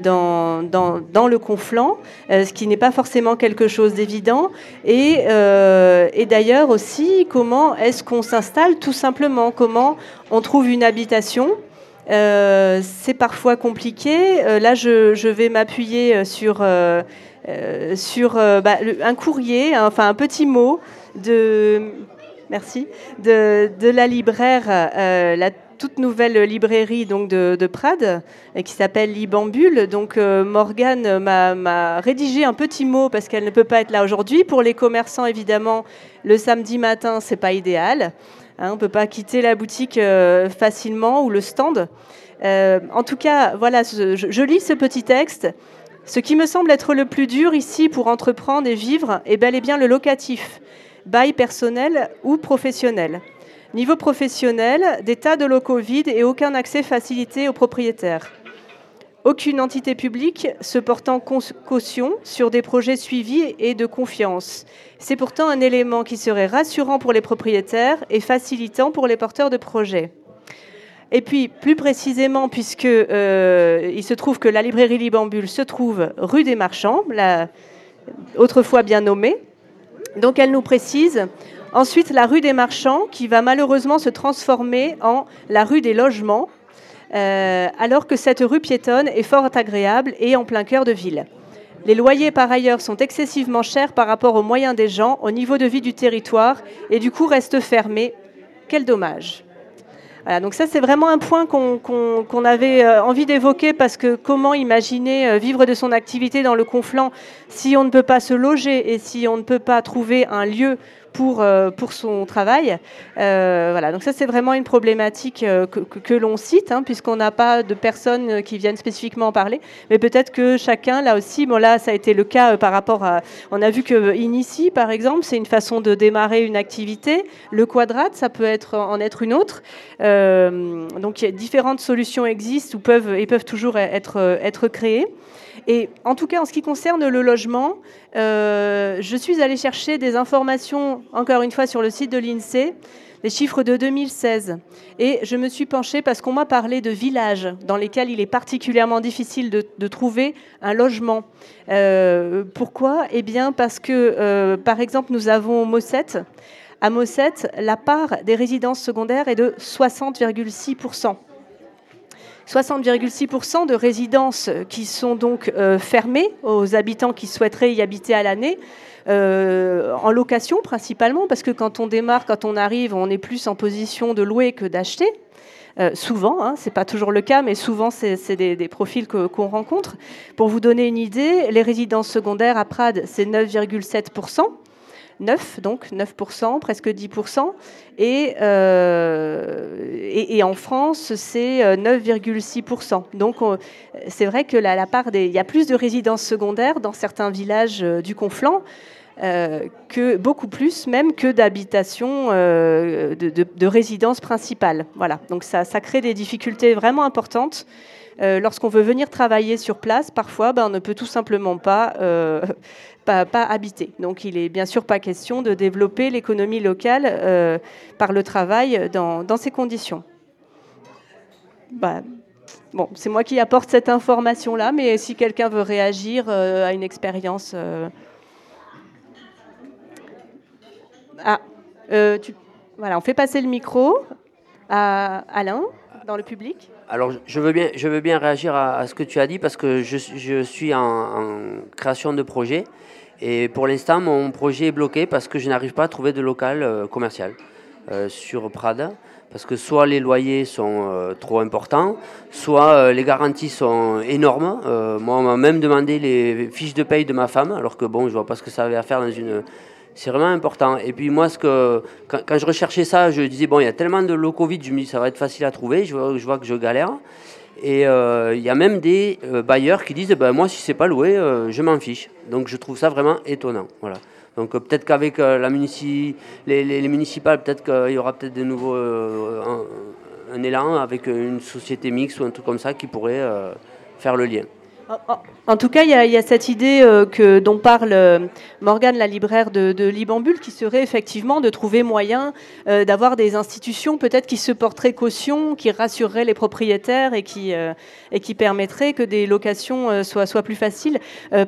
S1: dans, dans, dans, le conflant, ce qui n'est pas forcément quelque chose d'évident. Et, et d'ailleurs aussi, comment est-ce qu'on s'installe tout simplement, comment on trouve une habitation? Euh, c'est parfois compliqué. Euh, là, je, vais m'appuyer euh, sur, sur bah, un courrier, hein, enfin un petit mot de, merci, de, la libraire, la toute nouvelle librairie donc de, de Prades, qui s'appelle Libambule. Donc Morgane m'a rédigé un petit mot parce qu'elle ne peut pas être là aujourd'hui. Pour les commerçants, évidemment, le samedi matin, c'est pas idéal. Hein, on ne peut pas quitter la boutique euh, facilement ou le stand. Euh, en tout cas, voilà, je, lis ce petit texte. Ce qui me semble être le plus dur ici pour entreprendre et vivre est bel et bien le locatif, bail personnel ou professionnel. Niveau professionnel, des tas de locaux vides et aucun accès facilité aux propriétaires. Aucune entité publique se portant caution sur des projets suivis et de confiance. C'est pourtant un élément qui serait rassurant pour les propriétaires et facilitant pour les porteurs de projets. Et puis, plus précisément, puisque euh, il se trouve que la librairie Libambule se trouve rue des Marchands, autrefois bien nommée, donc elle nous précise ensuite la rue des Marchands qui va malheureusement se transformer en la rue des Logements euh, alors que cette rue piétonne est fort agréable et en plein cœur de ville. Les loyers, par ailleurs, sont excessivement chers par rapport aux moyens des gens, au niveau de vie du territoire, et du coup restent fermés. Quel dommage. Voilà, donc ça, c'est vraiment un point qu'on avait euh, envie d'évoquer parce que comment imaginer euh, vivre de son activité dans le Conflant si on ne peut pas se loger et si on ne peut pas trouver un lieu pour, euh, pour son travail. Euh, voilà, donc ça c'est vraiment une problématique euh, que, que, l'on cite, hein, puisqu'on n'a pas de personnes qui viennent spécifiquement en parler, mais peut-être que chacun, là aussi, bon là ça a été le cas par rapport à, on a vu que Inici par exemple, c'est une façon de démarrer une activité, le quadrate, ça peut être en être une autre. donc différentes solutions existent ou peuvent, et peuvent toujours être, être créées. Et en tout cas, en ce qui concerne le logement, euh, je suis allée chercher des informations, encore une fois, sur le site de l'INSEE, les chiffres de 2016. Et je me suis penchée parce qu'on m'a parlé de villages dans lesquels il est particulièrement difficile de, trouver un logement. Euh, pourquoi? Eh bien, parce que, euh, par exemple, nous avons Mossette. À Mossette, la part des résidences secondaires est de 60,6%. 60,6% de résidences qui sont donc euh, fermées aux habitants qui souhaiteraient y habiter à l'année. Euh, en location principalement, parce que quand on démarre, quand on arrive, on est plus en position de louer que d'acheter. Euh, souvent, hein, ce n'est pas toujours le cas, mais souvent c'est des, des, profils qu'on rencontre. Pour vous donner une idée, les résidences secondaires à Prades, c'est 9,7%. 9, donc 9%, presque 10%. Euh, et, et, en France, c'est 9,6%. Euh, donc c'est vrai que la, part des, il y a plus de résidences secondaires dans certains villages euh, du Conflent. que beaucoup plus même que d'habitations de, de, résidences principales. Voilà, donc ça, ça, crée des difficultés vraiment importantes. Lorsqu'on veut venir travailler sur place, parfois, ben, on ne peut tout simplement pas pas, habité. Donc il est bien sûr pas question de développer l'économie locale euh, par le travail dans, ces conditions. Bah, bon, c'est moi qui apporte cette information-là, mais si quelqu'un veut réagir euh, à une expérience... Euh, ah, tu... Voilà, on fait passer le micro à Alain, dans le public.
S4: Alors, je veux bien, je veux bien réagir à, ce que tu as dit parce que je, je suis en, création de projet. Et pour l'instant, mon projet est bloqué parce que je n'arrive pas à trouver de local euh, commercial euh, sur Prada. Parce que soit les loyers sont euh, trop importants, soit les garanties sont énormes. Moi, on m'a même demandé les fiches de paye de ma femme, alors que bon, je vois pas ce que ça avait à faire dans une. C'est vraiment important. Et puis moi, ce que, quand, je recherchais ça, je disais, bon, il y a tellement de locaux vides, je me dis, ça va être facile à trouver. Je vois, que je galère. Et euh, il y a même des euh, bailleurs qui disent, ben, moi, si c'est pas loué, euh, je m'en fiche. Donc je trouve ça vraiment étonnant. Voilà. Donc peut-être qu'avec les, les- les municipales, peut-être qu'il y aura peut-être de nouveaux un, élan avec une société mixte ou un truc comme ça qui pourrait faire le lien.
S1: En- en- En tout cas, il y, a- cette idée euh, que, dont parle euh, Morgane, la libraire de, de Libambule, qui serait effectivement de trouver moyen euh, d'avoir des institutions peut-être qui se porteraient caution, qui rassureraient les propriétaires et qui, et qui permettraient que des locations soient, soient plus faciles.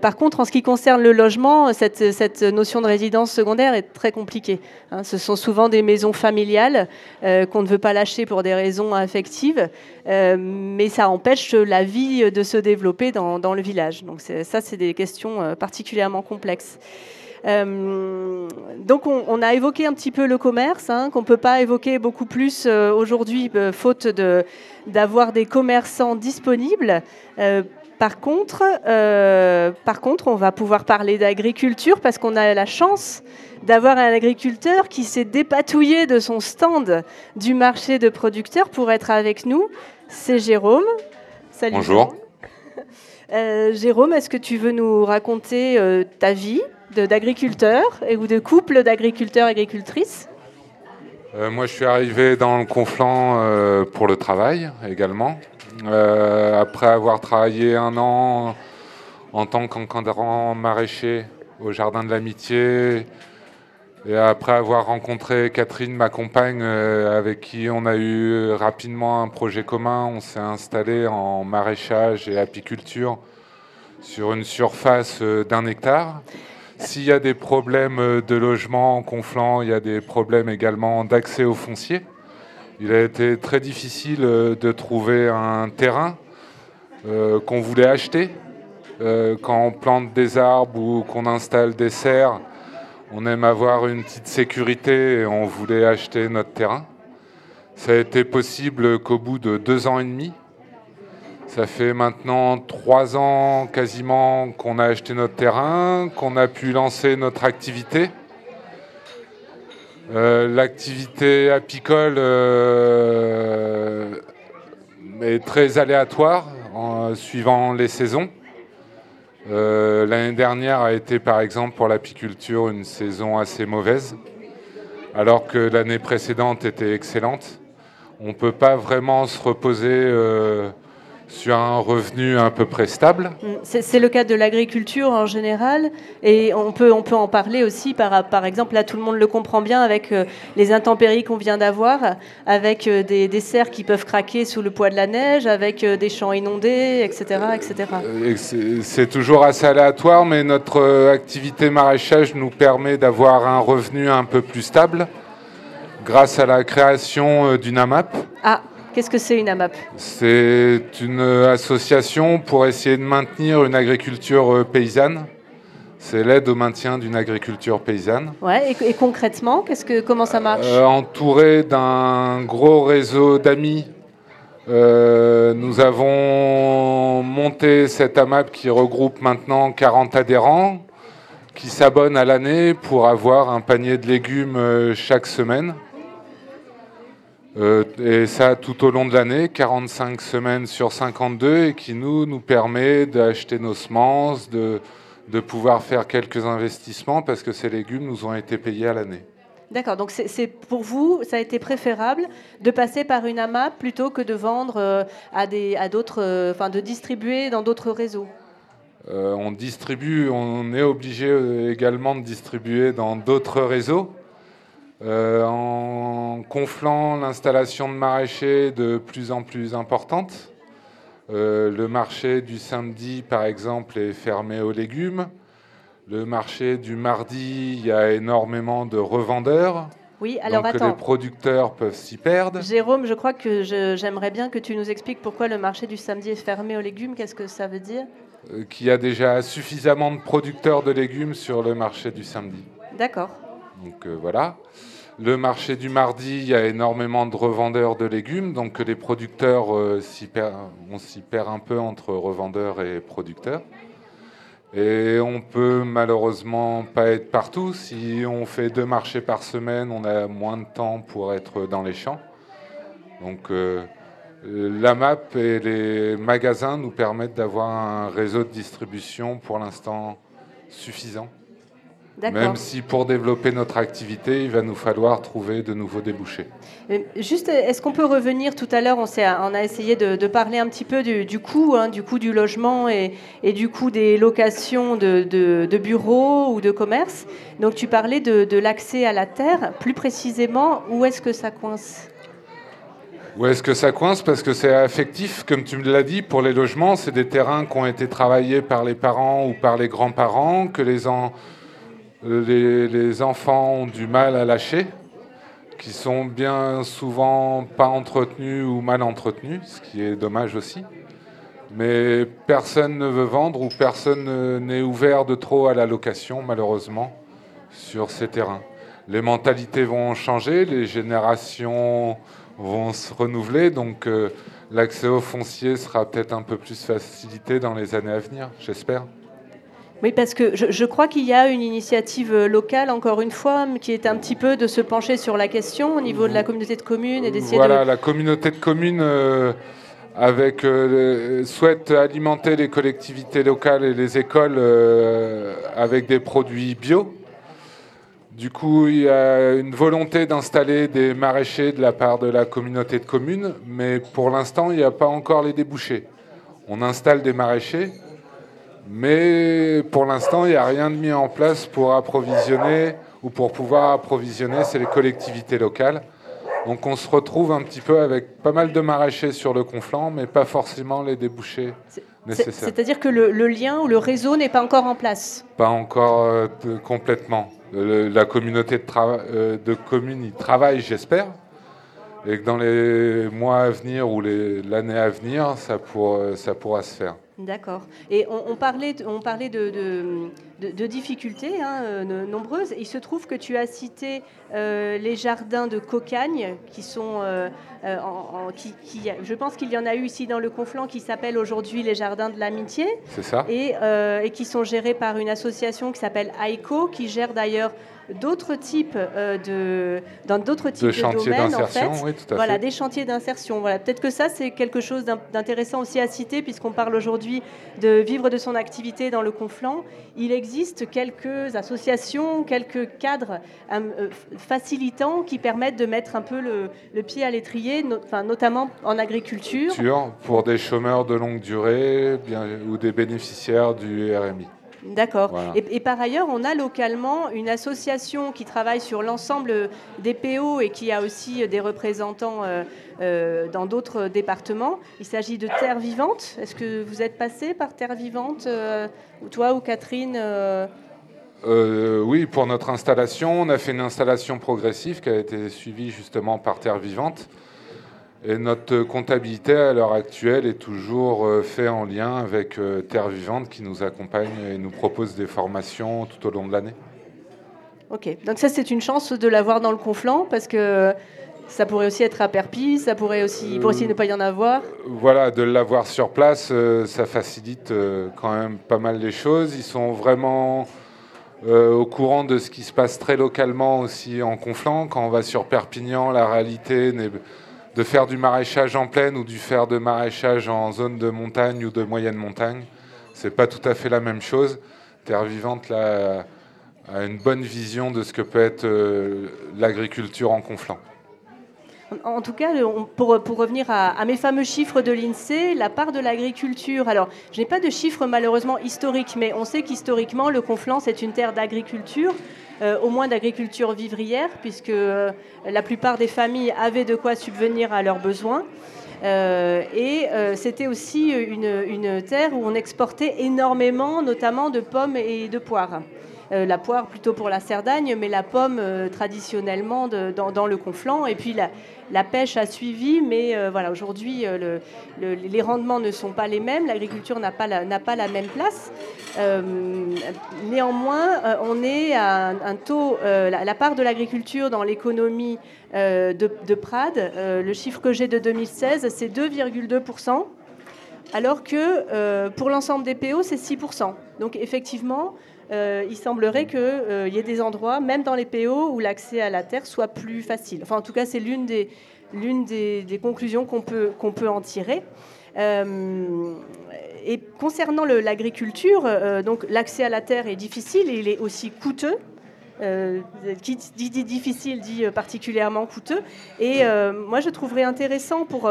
S1: Par contre, en ce qui concerne le logement, cette, cette notion de résidence secondaire est très compliquée. hein. ce sont souvent des maisons familiales qu'on ne veut pas lâcher pour des raisons affectives, euh, mais ça empêche la vie de se développer dans, le village. Donc ça, c'est des questions euh, particulièrement complexes. Euh, donc on, a évoqué un petit peu le commerce, hein, qu'on ne peut pas évoquer beaucoup plus aujourd'hui, faute d'avoir des commerçants disponibles. Euh, par contre, euh, par contre, on va pouvoir parler d'agriculture parce qu'on a la chance d'avoir un agriculteur qui s'est dépatouillé de son stand du marché de producteurs pour être avec nous. C'est Jérôme. Salut.
S18: Bonjour.
S1: Euh, Jérôme, est-ce que tu veux nous raconter euh, ta vie d'agriculteur ou de couple d'agriculteurs-agricultrices
S18: Euh, moi, je suis arrivé dans le Conflans euh, pour le travail également. Euh, après avoir travaillé un an en tant qu'encadrant maraîcher au Jardin de l'Amitié, et après avoir rencontré Catherine, ma compagne, euh, avec qui on a eu rapidement un projet commun, on s'est installé en maraîchage et apiculture sur une surface euh, d'un hectare. S'il y a des problèmes de logement en Conflans, il y a des problèmes également d'accès au foncier. Il a été très difficile euh, de trouver un terrain euh, qu'on voulait acheter. Euh, quand on plante des arbres ou qu'on installe des serres, on aime avoir une petite sécurité et on voulait acheter notre terrain. Ça a été possible qu'au bout de deux ans et demi. Ça fait maintenant trois ans quasiment qu'on a acheté notre terrain, qu'on a pu lancer notre activité. Euh, L'activité apicole euh, est très aléatoire en, suivant les saisons. Euh, L'année dernière a été par exemple pour l'apiculture une saison assez mauvaise, alors que l'année précédente était excellente. On ne peut pas vraiment se reposer sur un revenu à peu près stable.
S1: Mm, C'est le cas de l'agriculture en général, et on peut, on peut en parler aussi, par, par exemple, là tout le monde le comprend bien, avec euh, les intempéries qu'on vient d'avoir, avec euh, des, des serres qui peuvent craquer sous le poids de la neige, avec euh, des champs inondés, etc. etc.
S18: Et C'est toujours assez aléatoire, mais notre activité maraîchage nous permet d'avoir un revenu un peu plus stable grâce à la création d'une AMAP.
S1: Ah, qu'est-ce que c'est une AMAP
S18: C'est une euh, association pour essayer de maintenir une agriculture euh, paysanne. C'est l'aide au maintien d'une agriculture paysanne.
S1: Ouais, et, et concrètement, qu'est-ce que, comment ça marche
S18: Euh, entouré d'un gros réseau d'amis, euh, nous avons monté cette AMAP qui regroupe maintenant 40 adhérents qui s'abonnent à l'année pour avoir un panier de légumes chaque semaine. Euh, et ça tout au long de l'année, 45 semaines sur 52, et qui nous, nous permet d'acheter nos semences, de, de pouvoir faire quelques investissements parce que ces légumes nous ont été payés à l'année.
S1: D'accord, donc c'est pour vous, ça a été préférable de passer par une AMAP plutôt que de vendre euh, à des, à d'autres, euh, enfin de distribuer dans d'autres réseaux?
S18: Euh, on distribue, on est obligé également de distribuer dans d'autres réseaux. Euh, en conflant l'installation de maraîchers de plus en plus importante. Euh, le marché du samedi, par exemple, est fermé aux légumes. Le marché du mardi, il y a énormément de revendeurs.
S1: Oui, alors
S18: Donc
S1: attends.
S18: les producteurs peuvent s'y perdre.
S1: Jérôme, je crois que j'aimerais bien que tu nous expliques pourquoi le marché du samedi est fermé aux légumes. Qu'est-ce que ça veut dire?
S18: Euh, qu'il y a déjà suffisamment de producteurs de légumes sur le marché du samedi.
S1: D'accord.
S18: Donc euh, voilà. Le marché du mardi, il y a énormément de revendeurs de légumes, donc les producteurs, euh, on s'y perd un peu entre revendeurs et producteurs. Et on peut malheureusement pas être partout. Si on fait deux marchés par semaine, on a moins de temps pour être dans les champs. Donc euh, la map et les magasins nous permettent d'avoir un réseau de distribution pour l'instant suffisant. Même si pour développer notre activité, il va nous falloir trouver de nouveaux débouchés.
S1: Euh, Juste, est-ce qu'on peut revenir tout à l'heure on, a essayé de, de parler un petit peu du, du coût, hein, du coût du logement et, et du coût des locations de, de- de bureaux ou de commerce. Donc tu parlais de, de l'accès à la terre. Plus précisément, où est-ce que ça coince?
S18: Où est-ce que ça coince? Parce que c'est affectif, comme tu me l'as dit, pour les logements, c'est des terrains qui ont été travaillés par les parents ou par les grands-parents, que les, en- les, enfants ont du mal à lâcher, qui sont bien souvent pas entretenus ou mal entretenus, ce qui est dommage aussi. Mais personne ne veut vendre ou personne ne- n'est ouvert de trop à la location, malheureusement, sur ces terrains. Les mentalités vont changer, les générations vont se renouveler, donc euh, l'accès au foncier sera peut-être un peu plus facilité dans les années à venir, j'espère.
S1: Oui, parce que je, je crois qu'il y a une initiative euh, locale, encore une fois, qui est un petit peu de se pencher sur la question au niveau de la communauté de communes et d'essayer
S18: Voilà,
S1: de...
S18: la communauté de communes euh, avec, euh, souhaite alimenter les collectivités locales et les écoles euh, avec des produits bio. Du coup, il y a une volonté d'installer des maraîchers de la part de la communauté de communes, mais pour l'instant, il n'y a pas encore les débouchés. On installe des maraîchers, mais pour l'instant, il n'y a rien de mis en place pour approvisionner ou pour pouvoir approvisionner, c'est les collectivités locales. Donc on se retrouve un petit peu avec pas mal de maraîchers sur le conflant, mais pas forcément les débouchés nécessaires.
S1: C'est-à-dire que le, le lien ou le réseau n'est pas encore en place?
S18: Pas encore euh, complètement. Le- la communauté de, euh, de communes y travaille, j'espère. Et que dans les mois à venir ou l'année à venir, ça, pour- ça pourra se faire.
S1: D'accord. Et on, parlait, on parlait de- de- de difficultés hein, euh, nombreuses. Il se trouve que tu as cité euh, les jardins de Cocagne, qui sont, euh, en- en- qui, qui- je pense qu'il y en a eu ici dans le Conflent, qui s'appellent aujourd'hui les jardins de l'amitié.
S18: C'est ça
S1: Et, euh, et qui sont gérés par une association qui s'appelle AICO, qui gère d'ailleurs d'autres types de dans d'autres types de,
S18: chantiers
S1: domaines en
S18: d'insertion,
S1: fait.
S18: oui, tout à
S1: voilà
S18: fait.
S1: des chantiers d'insertion voilà peut-être que ça c'est quelque chose d'in- d'intéressant aussi à citer puisqu'on parle aujourd'hui de vivre de son activité dans le Conflent il existe quelques associations quelques cadres euh, euh, facilitants qui permettent de mettre un peu le, pied à l'étrier notamment en agriculture
S18: Pour des chômeurs de longue durée ou des bénéficiaires du RMI.
S1: D'accord.
S18: Voilà.
S1: Et, et par ailleurs, on a localement une association qui travaille sur l'ensemble des PO et qui a aussi des représentants euh, euh, dans d'autres départements. Il s'agit de Terre Vivante. Est-ce que vous êtes passé par Terre Vivante, euh, toi ou Catherine
S18: oui, pour notre installation, on a fait une installation progressive qui a été suivie justement par Terre Vivante. Et notre comptabilité à l'heure actuelle est toujours euh, fait en lien avec euh, Terre Vivante qui nous accompagne et nous propose des formations tout au long de l'année.
S1: Ok. Donc ça, c'est une chance de l'avoir dans le Conflent parce que ça pourrait aussi être à Perpis, ça pourrait aussi, il pourrait aussi ne pas y en avoir.
S18: Voilà, de l'avoir sur place, euh, ça facilite euh, quand même pas mal les choses. Ils sont vraiment euh, au courant de ce qui se passe très localement aussi en Conflent. Quand on va sur Perpignan, la réalité n'est de faire du maraîchage en plaine ou du faire de maraîchage en zone de montagne ou de moyenne montagne. C'est pas tout à fait la même chose. Terre vivante a une bonne vision de ce que peut être euh, l'agriculture en Conflent.
S1: En tout cas, pour, pour revenir à, mes fameux chiffres de l'INSEE, la part de l'agriculture, alors je n'ai pas de chiffres malheureusement historiques, mais on sait qu'historiquement, le Conflent, c'est une terre d'agriculture, au moins d'agriculture vivrière, puisque euh, la plupart des familles avaient de quoi subvenir à leurs besoins. Euh, et euh, c'était aussi une terre où on exportait énormément, notamment de pommes et de poires. La poire plutôt pour la Cerdagne, mais la pomme traditionnellement dans, le conflant. Et puis la, pêche a suivi, mais voilà, aujourd'hui, les rendements ne sont pas les mêmes, l'agriculture n'a pas, la, la même place. néanmoins, on est à un, taux, la, part de l'agriculture dans l'économie de, de, Prades, le chiffre que j'ai de 2016, c'est 2,2% alors que euh, pour l'ensemble des PO, c'est 6%. Donc effectivement, euh, il semblerait qu'il euh, y ait des endroits, même dans les PO, où l'accès à la terre soit plus facile. En tout cas, c'est l'une des, conclusions qu'on peut, en tirer. et concernant l'agriculture, donc l'accès à la terre est difficile et il est aussi coûteux. Euh, qui dit, difficile dit euh, particulièrement coûteux. Et euh, moi, je trouverais intéressant pour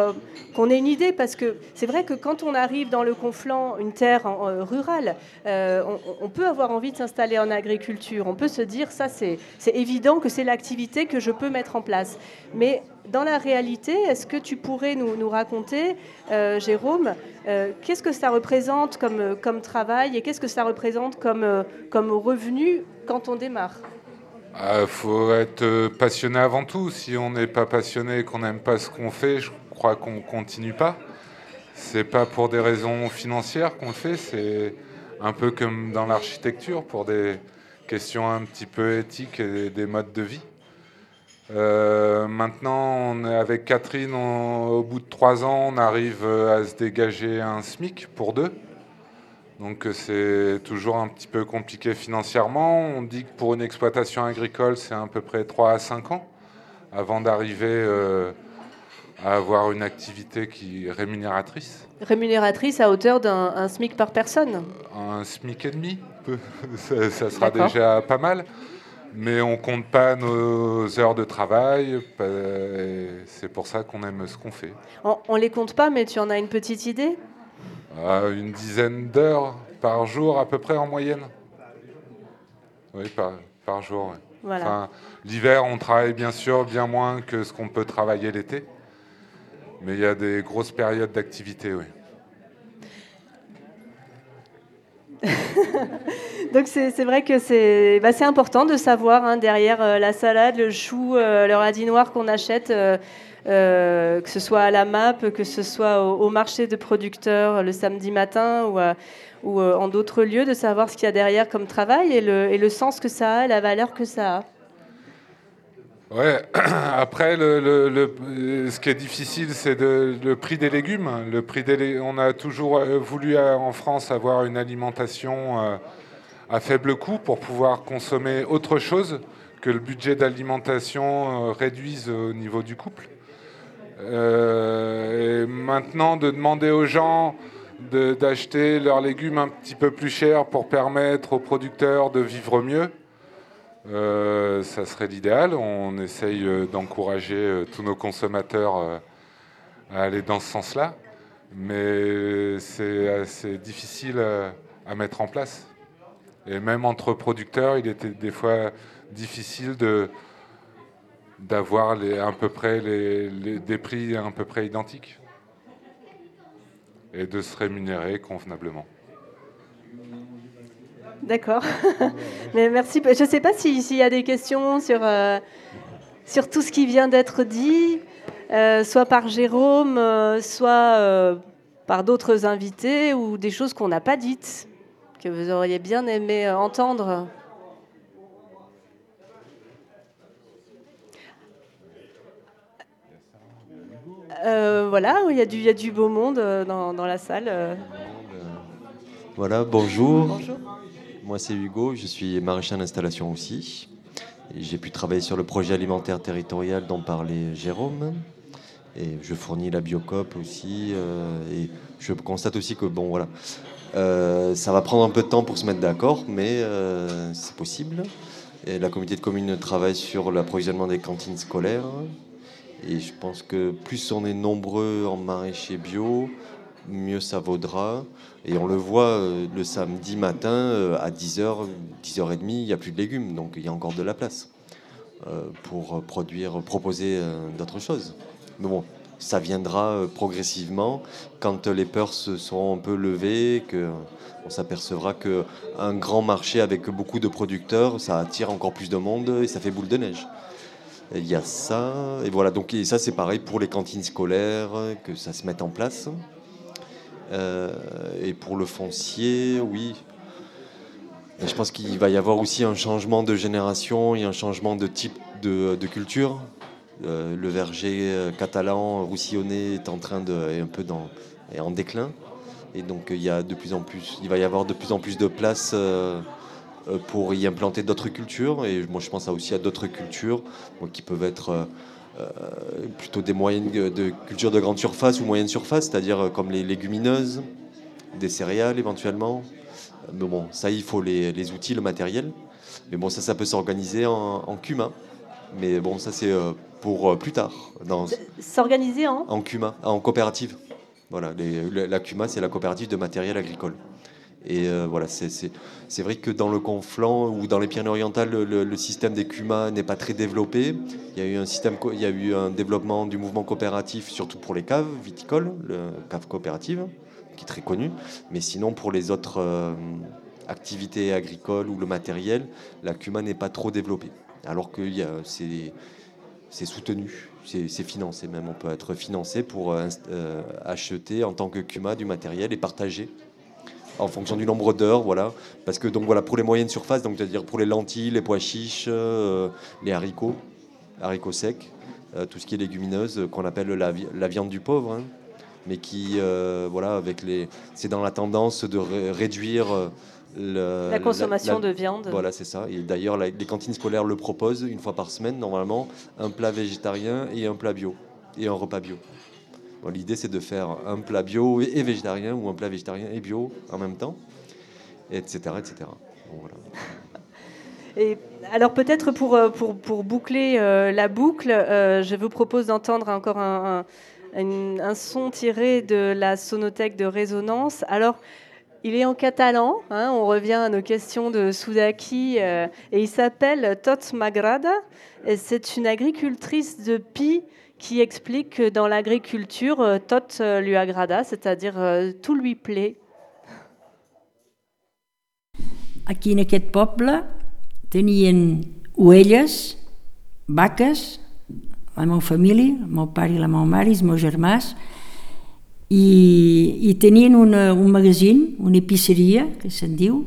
S1: qu'on ait une idée, parce que c'est vrai que quand on arrive dans le conflant, une terre rurale, on, peut avoir envie de s'installer en agriculture. On peut se dire, ça, c'est évident que c'est l'activité que je peux mettre en place. Mais dans la réalité, est-ce que tu pourrais nous, raconter, Jérôme, qu'est-ce que ça représente comme, travail et qu'est-ce que ça représente comme revenu quand on démarre?
S18: Il ah, faut être euh, passionné avant tout. Si on n'est pas passionné et qu'on n'aime pas ce qu'on fait, je crois qu'on ne continue pas. C'est pas pour des raisons financières qu'on le fait, c'est un peu comme dans l'architecture, pour des questions un petit peu éthiques et des modes de vie. Euh, maintenant, on est avec Catherine, au bout de trois ans, on arrive à se dégager un SMIC pour deux. Donc euh, c'est toujours un petit peu compliqué financièrement. On dit que pour une exploitation agricole, c'est à peu près 3 à 5 ans avant d'arriver euh, à avoir une activité qui est rémunératrice.
S1: Rémunératrice à hauteur d'un SMIC par personne
S18: Un SMIC et demi, ça, sera déjà pas mal. Mais on compte pas nos heures de travail. C'est pour ça qu'on aime ce qu'on fait.
S1: On, on les compte pas, mais tu en as une petite idée?
S18: Une dizaine d'heures par jour à peu près en moyenne. Oui, par, jour. L'hiver, on travaille bien sûr bien moins que ce qu'on peut travailler l'été, mais il y a des grosses périodes d'activité, oui.
S1: Donc c'est vrai que c'est bah, important de savoir hein, derrière euh, la salade, le chou, euh, le radis noir qu'on achète. Euh, euh, que ce soit à la map, que ce soit au, marché de producteurs le samedi matin ou, ou euh, en d'autres lieux, de savoir ce qu'il y a derrière comme travail et le, le, sens que ça a, la valeur que ça a.
S18: Ouais. Après, le, ce qui est difficile, c'est le prix des légumes. Le prix des, on a toujours euh, voulu en France avoir une alimentation à faible coût pour pouvoir consommer autre chose que le budget d'alimentation réduise au niveau du couple. Euh, et maintenant, de demander aux gens d'acheter leurs légumes un petit peu plus chers pour permettre aux producteurs de vivre mieux, euh, ça serait l'idéal. On essaye euh, d'encourager tous nos consommateurs à aller dans ce sens-là, mais c'est difficile à mettre en place. Et même entre producteurs, il était des fois difficile de, d'avoir à peu près les, des prix à peu près identiques et de se rémunérer convenablement.
S1: D'accord. Mais merci. Je ne sais pas s'il y a des questions sur, euh, sur tout ce qui vient d'être dit, euh, soit par Jérôme, euh, soit par d'autres invités, ou des choses qu'on n'a pas dites, que vous auriez bien aimé entendre. Euh, voilà, il y, a du, il y, a du beau monde euh, dans, dans la salle. Euh.
S19: Voilà, bonjour. bonjour. Moi, c'est Hugo, je suis maraîcher d'installation aussi. J'ai pu travailler sur le projet alimentaire territorial dont parlait Jérôme. Et je fournis la Biocop aussi. et je constate aussi que, bon, voilà, ça va prendre un peu de temps pour se mettre d'accord, mais c'est possible. Et la communauté de communes travaille sur l'approvisionnement des cantines scolaires. Et je pense que plus on est nombreux en maraîcher bio, mieux ça vaudra. Et on le voit euh, le samedi matin euh, à 10h, 10h30, il n'y a plus de légumes, donc il y a encore de la place euh, pour produire, proposer d'autres choses. Mais bon, ça viendra progressivement quand les peurs se seront un peu levées, que on s'apercevra qu'un grand marché avec beaucoup de producteurs, ça attire encore plus de monde et ça fait boule de neige. Il y a ça, et voilà, donc ça c'est pareil pour les cantines scolaires, que ça se mette en place. Euh, et pour le foncier, oui. Je pense qu'il va y avoir aussi un changement de génération et un changement de type de, de culture. Euh, le verger euh, catalan roussillonné est en train de est un peu dans, est en déclin et donc il y a de plus en plus il va y avoir de plus en plus de place euh, pour y implanter d'autres cultures et moi je pense aussi à d'autres cultures qui peuvent être plutôt des moyennes de cultures de grande surface ou moyenne surface, c'est-à-dire comme les légumineuses, des céréales éventuellement. Mais bon, ça il faut les, outils, le matériel. Mais bon, ça, ça peut s'organiser en, en cumin. Mais bon, ça c'est pour euh, plus tard.
S1: S'organiser en?
S19: En CUMA, en coopérative. Voilà, la CUMA, c'est la coopérative de matériel agricole. Et euh, voilà, c'est vrai que dans le Conflant ou dans les Pyrénées-Orientales, le, système des CUMA n'est pas très développé. Il y a eu un développement du mouvement coopératif, surtout pour les caves viticoles, le cave coopérative, qui est très connu. Mais sinon, pour les autres euh, activités agricoles ou le matériel, la CUMA n'est pas trop développée. Alors que c'est soutenu, c'est financé même. On peut être financé pour euh, acheter en tant que CUMA du matériel et partager en fonction du nombre d'heures, voilà. Parce que donc voilà pour les moyennes surfaces, donc c'est-à-dire pour les lentilles, les pois chiches, euh, les haricots, haricots secs, tout ce qui est légumineuse qu'on appelle la, la, viande du pauvre, hein. mais qui voilà avec les, c'est dans la tendance de réduire
S1: la consommation de viande.
S19: Voilà, c'est ça. Et d'ailleurs, les cantines scolaires le proposent une fois par semaine, normalement, un plat végétarien et un plat bio, et un repas bio. L'idée, c'est de faire un plat bio et végétarien, ou un plat végétarien et bio en même temps, etc. etc.
S1: Et alors peut-être pour, euh, pour, pour boucler euh, la boucle, euh, je vous propose d'entendre encore un, un, son tiré de la sonothèque de résonance. Alors il est en catalan, hein, on revient à nos questions de Soudaki, et il s'appelle Tot Magrada. Et c'est une agricultrice de Pi qui explique que dans l'agriculture, euh, Tot euh, lui agrada, c'est-à-dire tout lui plaît.
S20: Aquí en aquest poble tenien ovelles, vaques, la meva família, el meu pare i la meva mare, els meus germans, i, i tenien una, un magazín, una episseria, que se'n diu,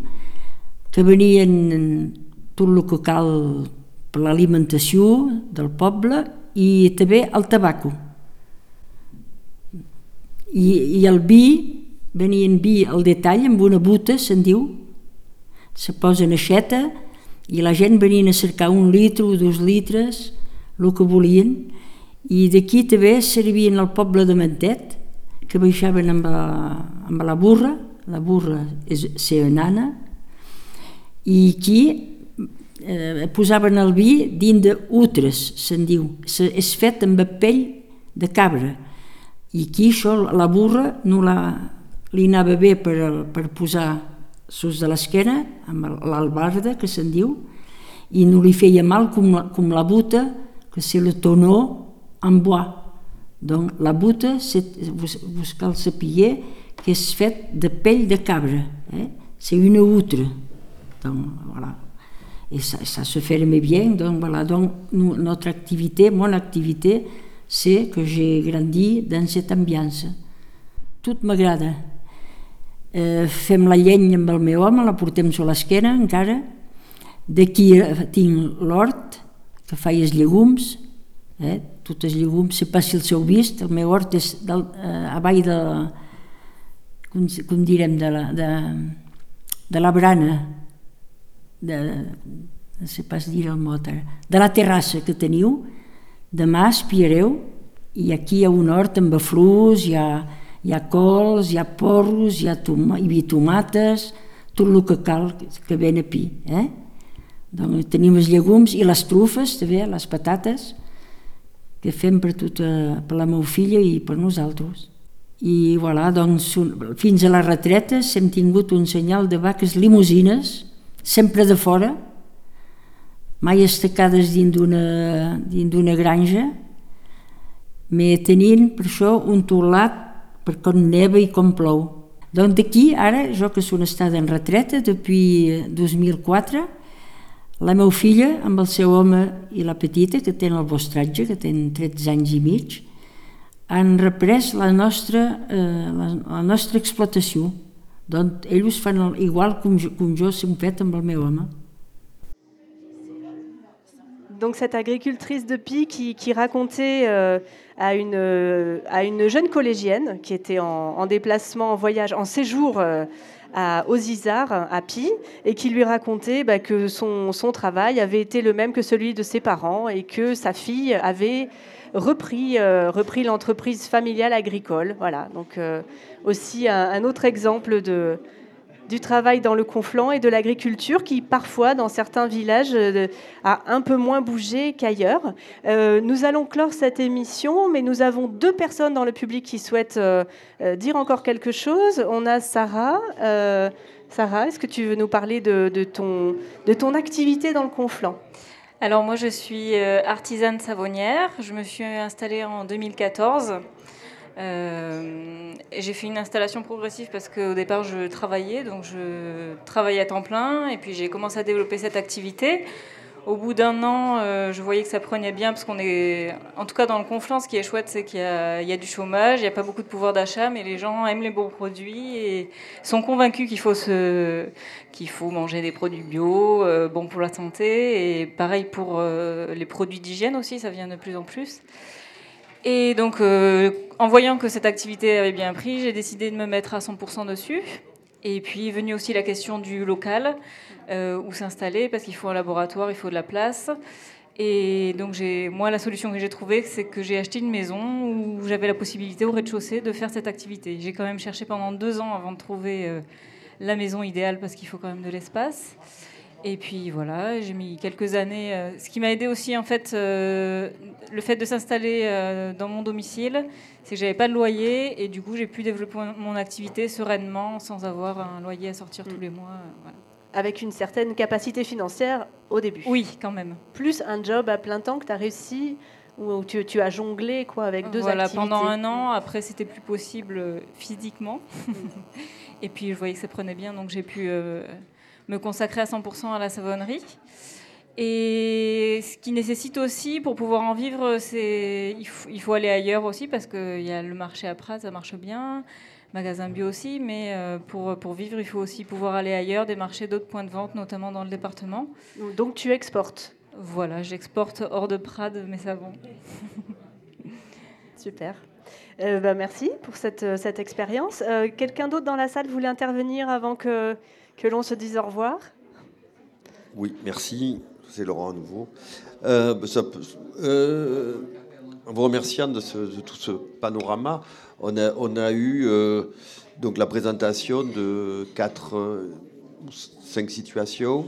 S20: que venien tot el que cal per l'alimentació del poble i també el tabaco. I, i el vi, venien vi al detall amb una buta, se'n diu, se posa en aixeta i la gent venien a cercar un litre o dos litres, el que volien, i d'aquí també servien al poble de Mantet, que baixaven amb la, amb la burra, la burra és ser nana, i aquí eh, posaven el vi dins d'utres, se'n diu. Se, és fet amb pell de cabra. I aquí això, la burra, no la, li anava bé per, per posar sus de l'esquena, amb l'albarda, que se'n diu, i no li feia mal com, com la buta, que c'est le tonneau en bois. Donc la buta, vous, vous cal saber que és fet de pell de cabra. Eh? C'est une outre. Donc voilà. Et ça, ça se ferme bien. Donc voilà. Donc nous, notre activité, mon activité, c'est que j'ai grandi dans cette ambiance. Tot m'agrada. Eh, fem la llenya amb el meu home, la portem sobre l'esquena encara. D'aquí eh, tinc l'hort, que faig els llegums, eh? tots els llegums, sé pas si els heu vist, el meu hort és del, eh, avall de, com, com direm, de la, de, de la brana, de, no sé pas dir el mot ara, de la terrassa que teniu, demà espiareu i aquí hi ha un hort amb aflus, hi ha, hi ha cols, hi ha porros, hi ha, toma, hi tomates, tot el que cal que ven a pi. Eh? Doncs tenim els llegums i les trufes, també, les patates, que fem per, tota, per la meva filla i per nosaltres. I voilà, doncs, fins a la retreta hem tingut un senyal de vaques limusines, sempre de fora, mai estacades dins d'una granja, me tenint per això un teulat per quan neva i com plou. Donc d'aquí, ara, jo que soc estada en retreta depuis 2004, la meva filla, amb el seu home i la petita, que tenen el vostratge, que tenen 13 anys i mig, han reprès la nostra, eh, la, la nostra explotació. Donc, ells fan igual com jo, com jo hem fet amb el meu.
S1: Donc cette agricultrice de Pi qui, racontait euh, à, une, euh, à une jeune collégienne qui était en, en déplacement, en voyage, en séjour euh, à, Isards, à Pi, et qui lui racontait bah, que son, son travail avait été le même que celui de ses parents et que sa fille avait repris, euh, repris l'entreprise familiale agricole. Voilà, donc euh, aussi un, autre exemple de, du travail dans le conflant et de l'agriculture qui parfois dans certains villages euh, a un peu moins bougé qu'ailleurs. Nous allons clore cette émission, mais nous avons deux personnes dans le public qui souhaitent dire encore quelque chose. On a Sarah. Sarah, est-ce que tu veux nous parler de, de ton, de ton activité dans le conflant?
S21: Alors moi je suis euh, artisane savonnière, je me suis installée en 2014. Euh, j'ai fait une installation progressive parce qu'au départ je travaillais, donc je travaillais à temps plein et puis j'ai commencé à développer cette activité. Au bout d'un an, euh, je voyais que ça prenait bien parce qu'on est, en tout cas dans le conflant, ce qui est chouette, c'est qu'il y, a du chômage, il n'y a pas beaucoup de pouvoir d'achat, mais les gens aiment les bons produits et sont convaincus qu'il faut, qu'il faut manger des produits bio, euh, bons pour la santé, et pareil pour euh, les produits d'hygiène aussi, ça vient de plus en plus. Et donc, en voyant que cette activité avait bien pris, j'ai décidé de me mettre à 100% dessus. Et puis est venue aussi la question du local, euh, où s'installer, parce qu'il faut un laboratoire, il faut de la place. Et donc, moi, la solution que j'ai trouvée, c'est que j'ai acheté une maison où j'avais la possibilité au rez-de-chaussée de faire cette activité. J'ai quand même cherché pendant deux ans avant de trouver euh, la maison idéale, parce qu'il faut quand même de l'espace. Et puis voilà, j'ai mis quelques années. euh, ce qui m'a aidé aussi, en fait, euh, le fait de s'installer euh, dans mon domicile, c'est que j'avais pas de loyer et du coup, j'ai pu développer mon- activité sereinement sans avoir un loyer à sortir tous les mois. voilà.
S1: Avec une certaine capacité financière au début.
S21: Oui, quand même.
S1: Plus un job à plein temps que tu as réussi, où tu, tu as jonglé quoi, avec deux
S21: voilà,
S1: activités.
S21: pendant un an. Après, c'était plus possible physiquement. et puis, je voyais que ça prenait bien, donc j'ai pu me consacrer à 100% à la savonnerie. Et ce qui nécessite aussi, pour pouvoir en vivre, c'est il, faut- il faut aller ailleurs aussi, parce qu'il y a le marché à Prat, ça marche bien, magasin bio aussi, mais euh, pour, pour vivre, il faut aussi pouvoir aller ailleurs, des marchés d'autres points de vente, notamment dans le département.
S1: Donc tu exportes?
S21: Voilà, j'exporte hors de Prades mes savons.
S1: Super. Euh, bah, merci pour cette, euh, cette expérience. Euh, Quelqu'un d'autre dans la salle voulait intervenir avant que, que l'on se dise au revoir
S3: Oui, merci. C'est Laurent à nouveau. Euh, peut- euh, en vous remerciant de, tout ce panorama, on a, eu euh, donc la présentation de quatre euh, ou cinq situations.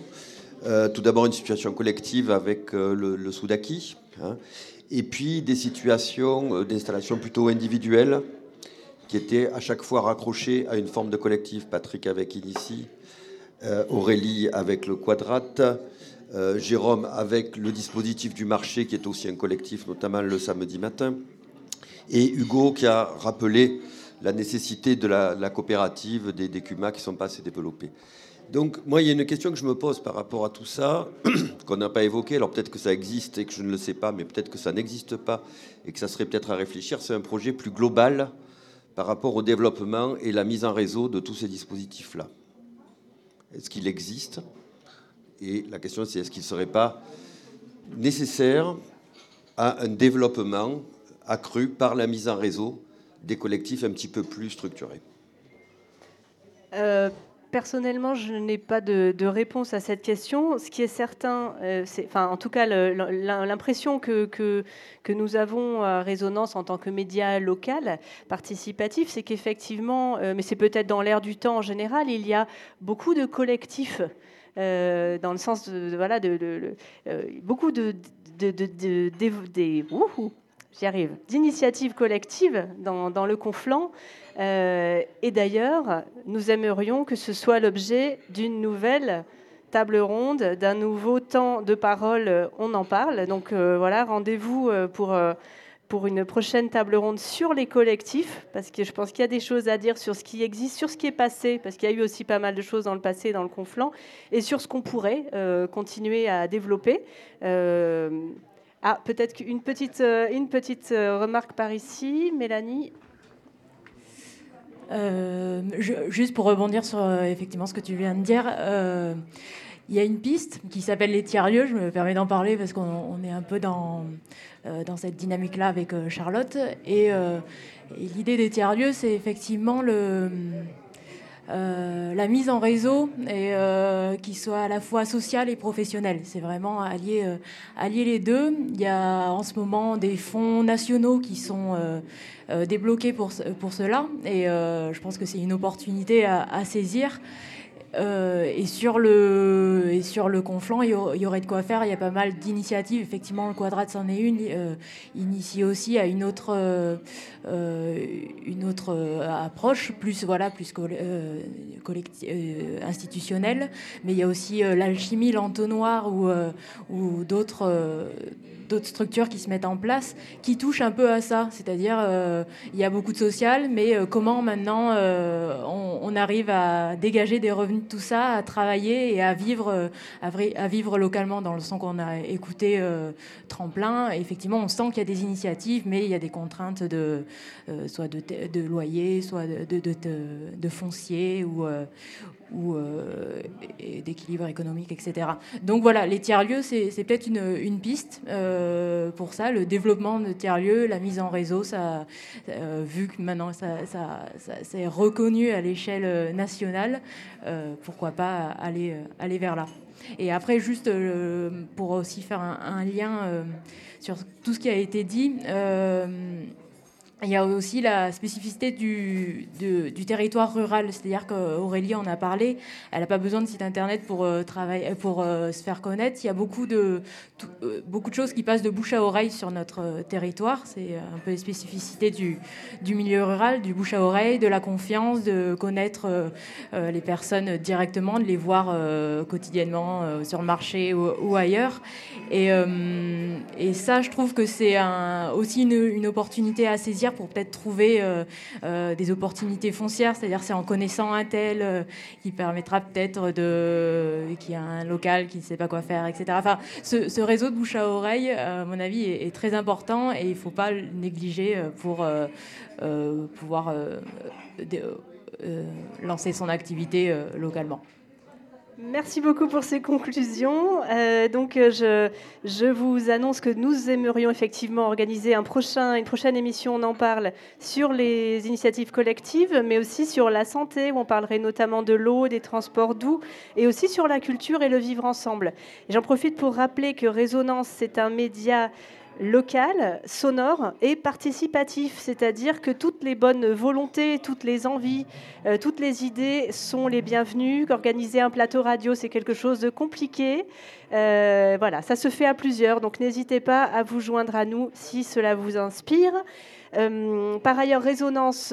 S3: Euh, tout d'abord une situation collective avec euh, le, le Soudaki, hein, et puis des situations euh, d'installation plutôt individuelles qui étaient à chaque fois raccrochées à une forme de collectif. Patrick avec Inici, euh, Aurélie avec le Quadrate, euh, Jérôme avec le dispositif du marché qui est aussi un collectif, notamment le samedi matin, et Hugo qui a rappelé la nécessité de la, coopérative des, des qui sont pas assez développés. Donc moi, il y a une question que je me pose par rapport à tout ça, qu'on n'a pas évoqué, alors peut-être que ça existe et que je ne le sais pas, mais peut-être que ça n'existe pas et que ça serait peut-être à réfléchir, c'est un projet plus global par rapport au développement et la mise en réseau de tous ces dispositifs-là. Est-ce qu'il existe? Et la question, c'est est-ce qu'il ne serait pas nécessaire à un développement accru par la mise en réseau des collectifs un petit peu plus structurés?
S1: Euh, Personnellement, je n'ai pas de, réponse à cette question. Ce qui est certain, euh, en tout cas, l'impression que, que, nous avons à Résonance en tant que média local participatif, c'est qu'effectivement, euh, mais c'est peut-être dans l'air du temps en général, il y a beaucoup de collectifs. euh, dans le sens de, voilà beaucoup de, j'y arrive d'initiatives collectives dans, le conflant euh, et d'ailleurs, nous aimerions que ce soit l'objet d'une nouvelle table ronde, d'un nouveau temps de parole. euh, On en parle. Donc euh, voilà, rendez-vous pour, pour une prochaine table ronde sur les collectifs, parce que je pense qu'il y a des choses à dire sur ce qui existe, sur ce qui est passé, parce qu'il y a eu aussi pas mal de choses dans le passé, dans le conflant, et sur ce qu'on pourrait continuer à développer. Euh, ah, peut-être qu'une petite, euh, une petite remarque par ici, Mélanie.
S22: juste pour rebondir sur effectivement ce que tu viens de dire, il y a une piste qui s'appelle les tiers-lieux. Je me permets d'en parler parce qu'on est un peu dans, euh, cette dynamique-là avec euh, Charlotte. Euh, et, l'idée des tiers-lieux, c'est effectivement le, la mise en réseau et qui soit à la fois sociale et professionnelle. C'est vraiment allier, allier les deux. Il y a en ce moment des fonds nationaux qui sont débloqués pour, pour cela. Et je pense que c'est une opportunité à, à saisir. Euh, et, sur le, et sur le conflant, il y, aurait de quoi faire. Il y a pas mal d'initiatives. Effectivement, le Quadrat c'en est une. Euh, initié aussi à une autre, euh, une autre approche, plus, voilà, plus institutionnelle. Mais il y a aussi l'alchimie, l'entonnoir ou d'autres d'autres structures qui se mettent en place qui touchent un peu à ça. C'est-à-dire, euh, il y a beaucoup de social, mais euh, comment maintenant euh, on, arrive à dégager des revenus de tout ça, à travailler et à vivre, vivre localement dans le sens qu'on a écouté Tremplin. effectivement, on sent qu'il y a des initiatives, mais il y a des contraintes de, soit de, de, loyer, soit de, de, de foncier ou, ou euh, d'équilibre économique, etc. Donc voilà, les tiers-lieux, c'est peut-être une, piste euh, pour ça, le développement de tiers-lieux, la mise en réseau, ça, euh, vu que maintenant ça, c'est reconnu à l'échelle nationale, pourquoi pas aller, vers là. Et après, juste pour aussi faire un lien sur tout ce qui a été dit, il y a aussi la spécificité du, du territoire rural, c'est-à-dire qu'Aurélie en a parlé, elle n'a pas besoin de site internet pour, euh, travailler, pour euh, se faire connaître. Il y a beaucoup de, euh, beaucoup de choses qui passent de bouche à oreille sur notre territoire. C'est un peu les spécificités du, du, milieu rural, du bouche à oreille, de la confiance, de connaître les personnes directement, de les voir quotidiennement sur le marché ou, ailleurs. Et, et, ça, je trouve que c'est aussi une opportunité à saisir pour peut-être trouver euh, euh, des opportunités foncières, c'est-à-dire c'est en connaissant un tel euh, qui permettra peut-être de qu'il y a un local qui ne sait pas quoi faire, etc. Enfin, ce, réseau de bouche à oreille, à mon avis, est, très important et il ne faut pas le négliger pour pouvoir lancer son activité localement.
S1: Merci beaucoup pour ces conclusions. Euh, donc, euh, je, vous annonce que nous aimerions effectivement organiser une prochaine émission, on en parle, sur les initiatives collectives, mais aussi sur la santé, où on parlerait notamment de l'eau, des transports doux, et aussi sur la culture et le vivre ensemble. J'en profite pour rappeler que Résonance, c'est un média local, sonore et participatif, c'est-à-dire que toutes les bonnes volontés, toutes les envies, euh, toutes les idées sont les bienvenues. Qu'organiser un plateau radio, c'est quelque chose de compliqué. Euh, voilà, ça se fait à plusieurs, donc n'hésitez pas à vous joindre à nous si cela vous inspire. Euh, par ailleurs, Résonance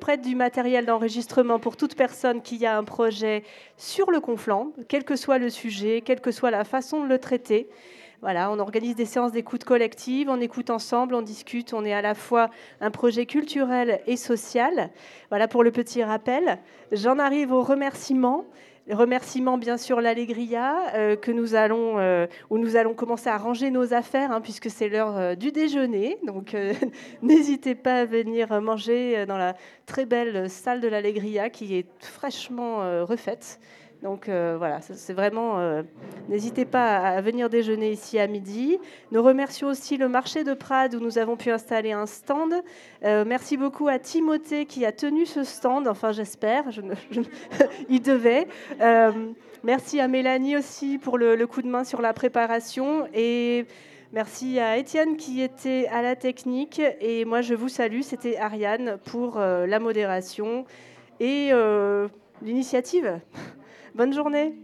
S1: prête du matériel d'enregistrement pour toute personne qui a un projet sur le conflant, quel que soit le sujet, quelle que soit la façon de le traiter. Voilà, on organise des séances d'écoute collective, on écoute ensemble, on discute, on est à la fois un projet culturel et social. Voilà pour le petit rappel. J'en arrive aux remerciements. Remerciements bien sûr l'Allegria euh, que nous allons euh, où nous allons commencer à ranger nos affaires hein, puisque c'est l'heure euh, du déjeuner donc n'hésitez pas à venir manger dans la très belle salle de l'Allegria qui est fraîchement refaite donc euh, voilà, c'est vraiment. Euh, n'hésitez pas à venir déjeuner ici à midi. Nous remercions aussi le marché de Prades où nous avons pu installer un stand. Euh, merci beaucoup à Timothée qui a tenu ce stand. Enfin, j'espère. il devait. merci à Mélanie aussi pour le, le, coup de main sur la préparation et. Merci à Étienne qui était à la technique et moi je vous salue, c'était Ariane pour la modération et l'initiative. Bonne journée.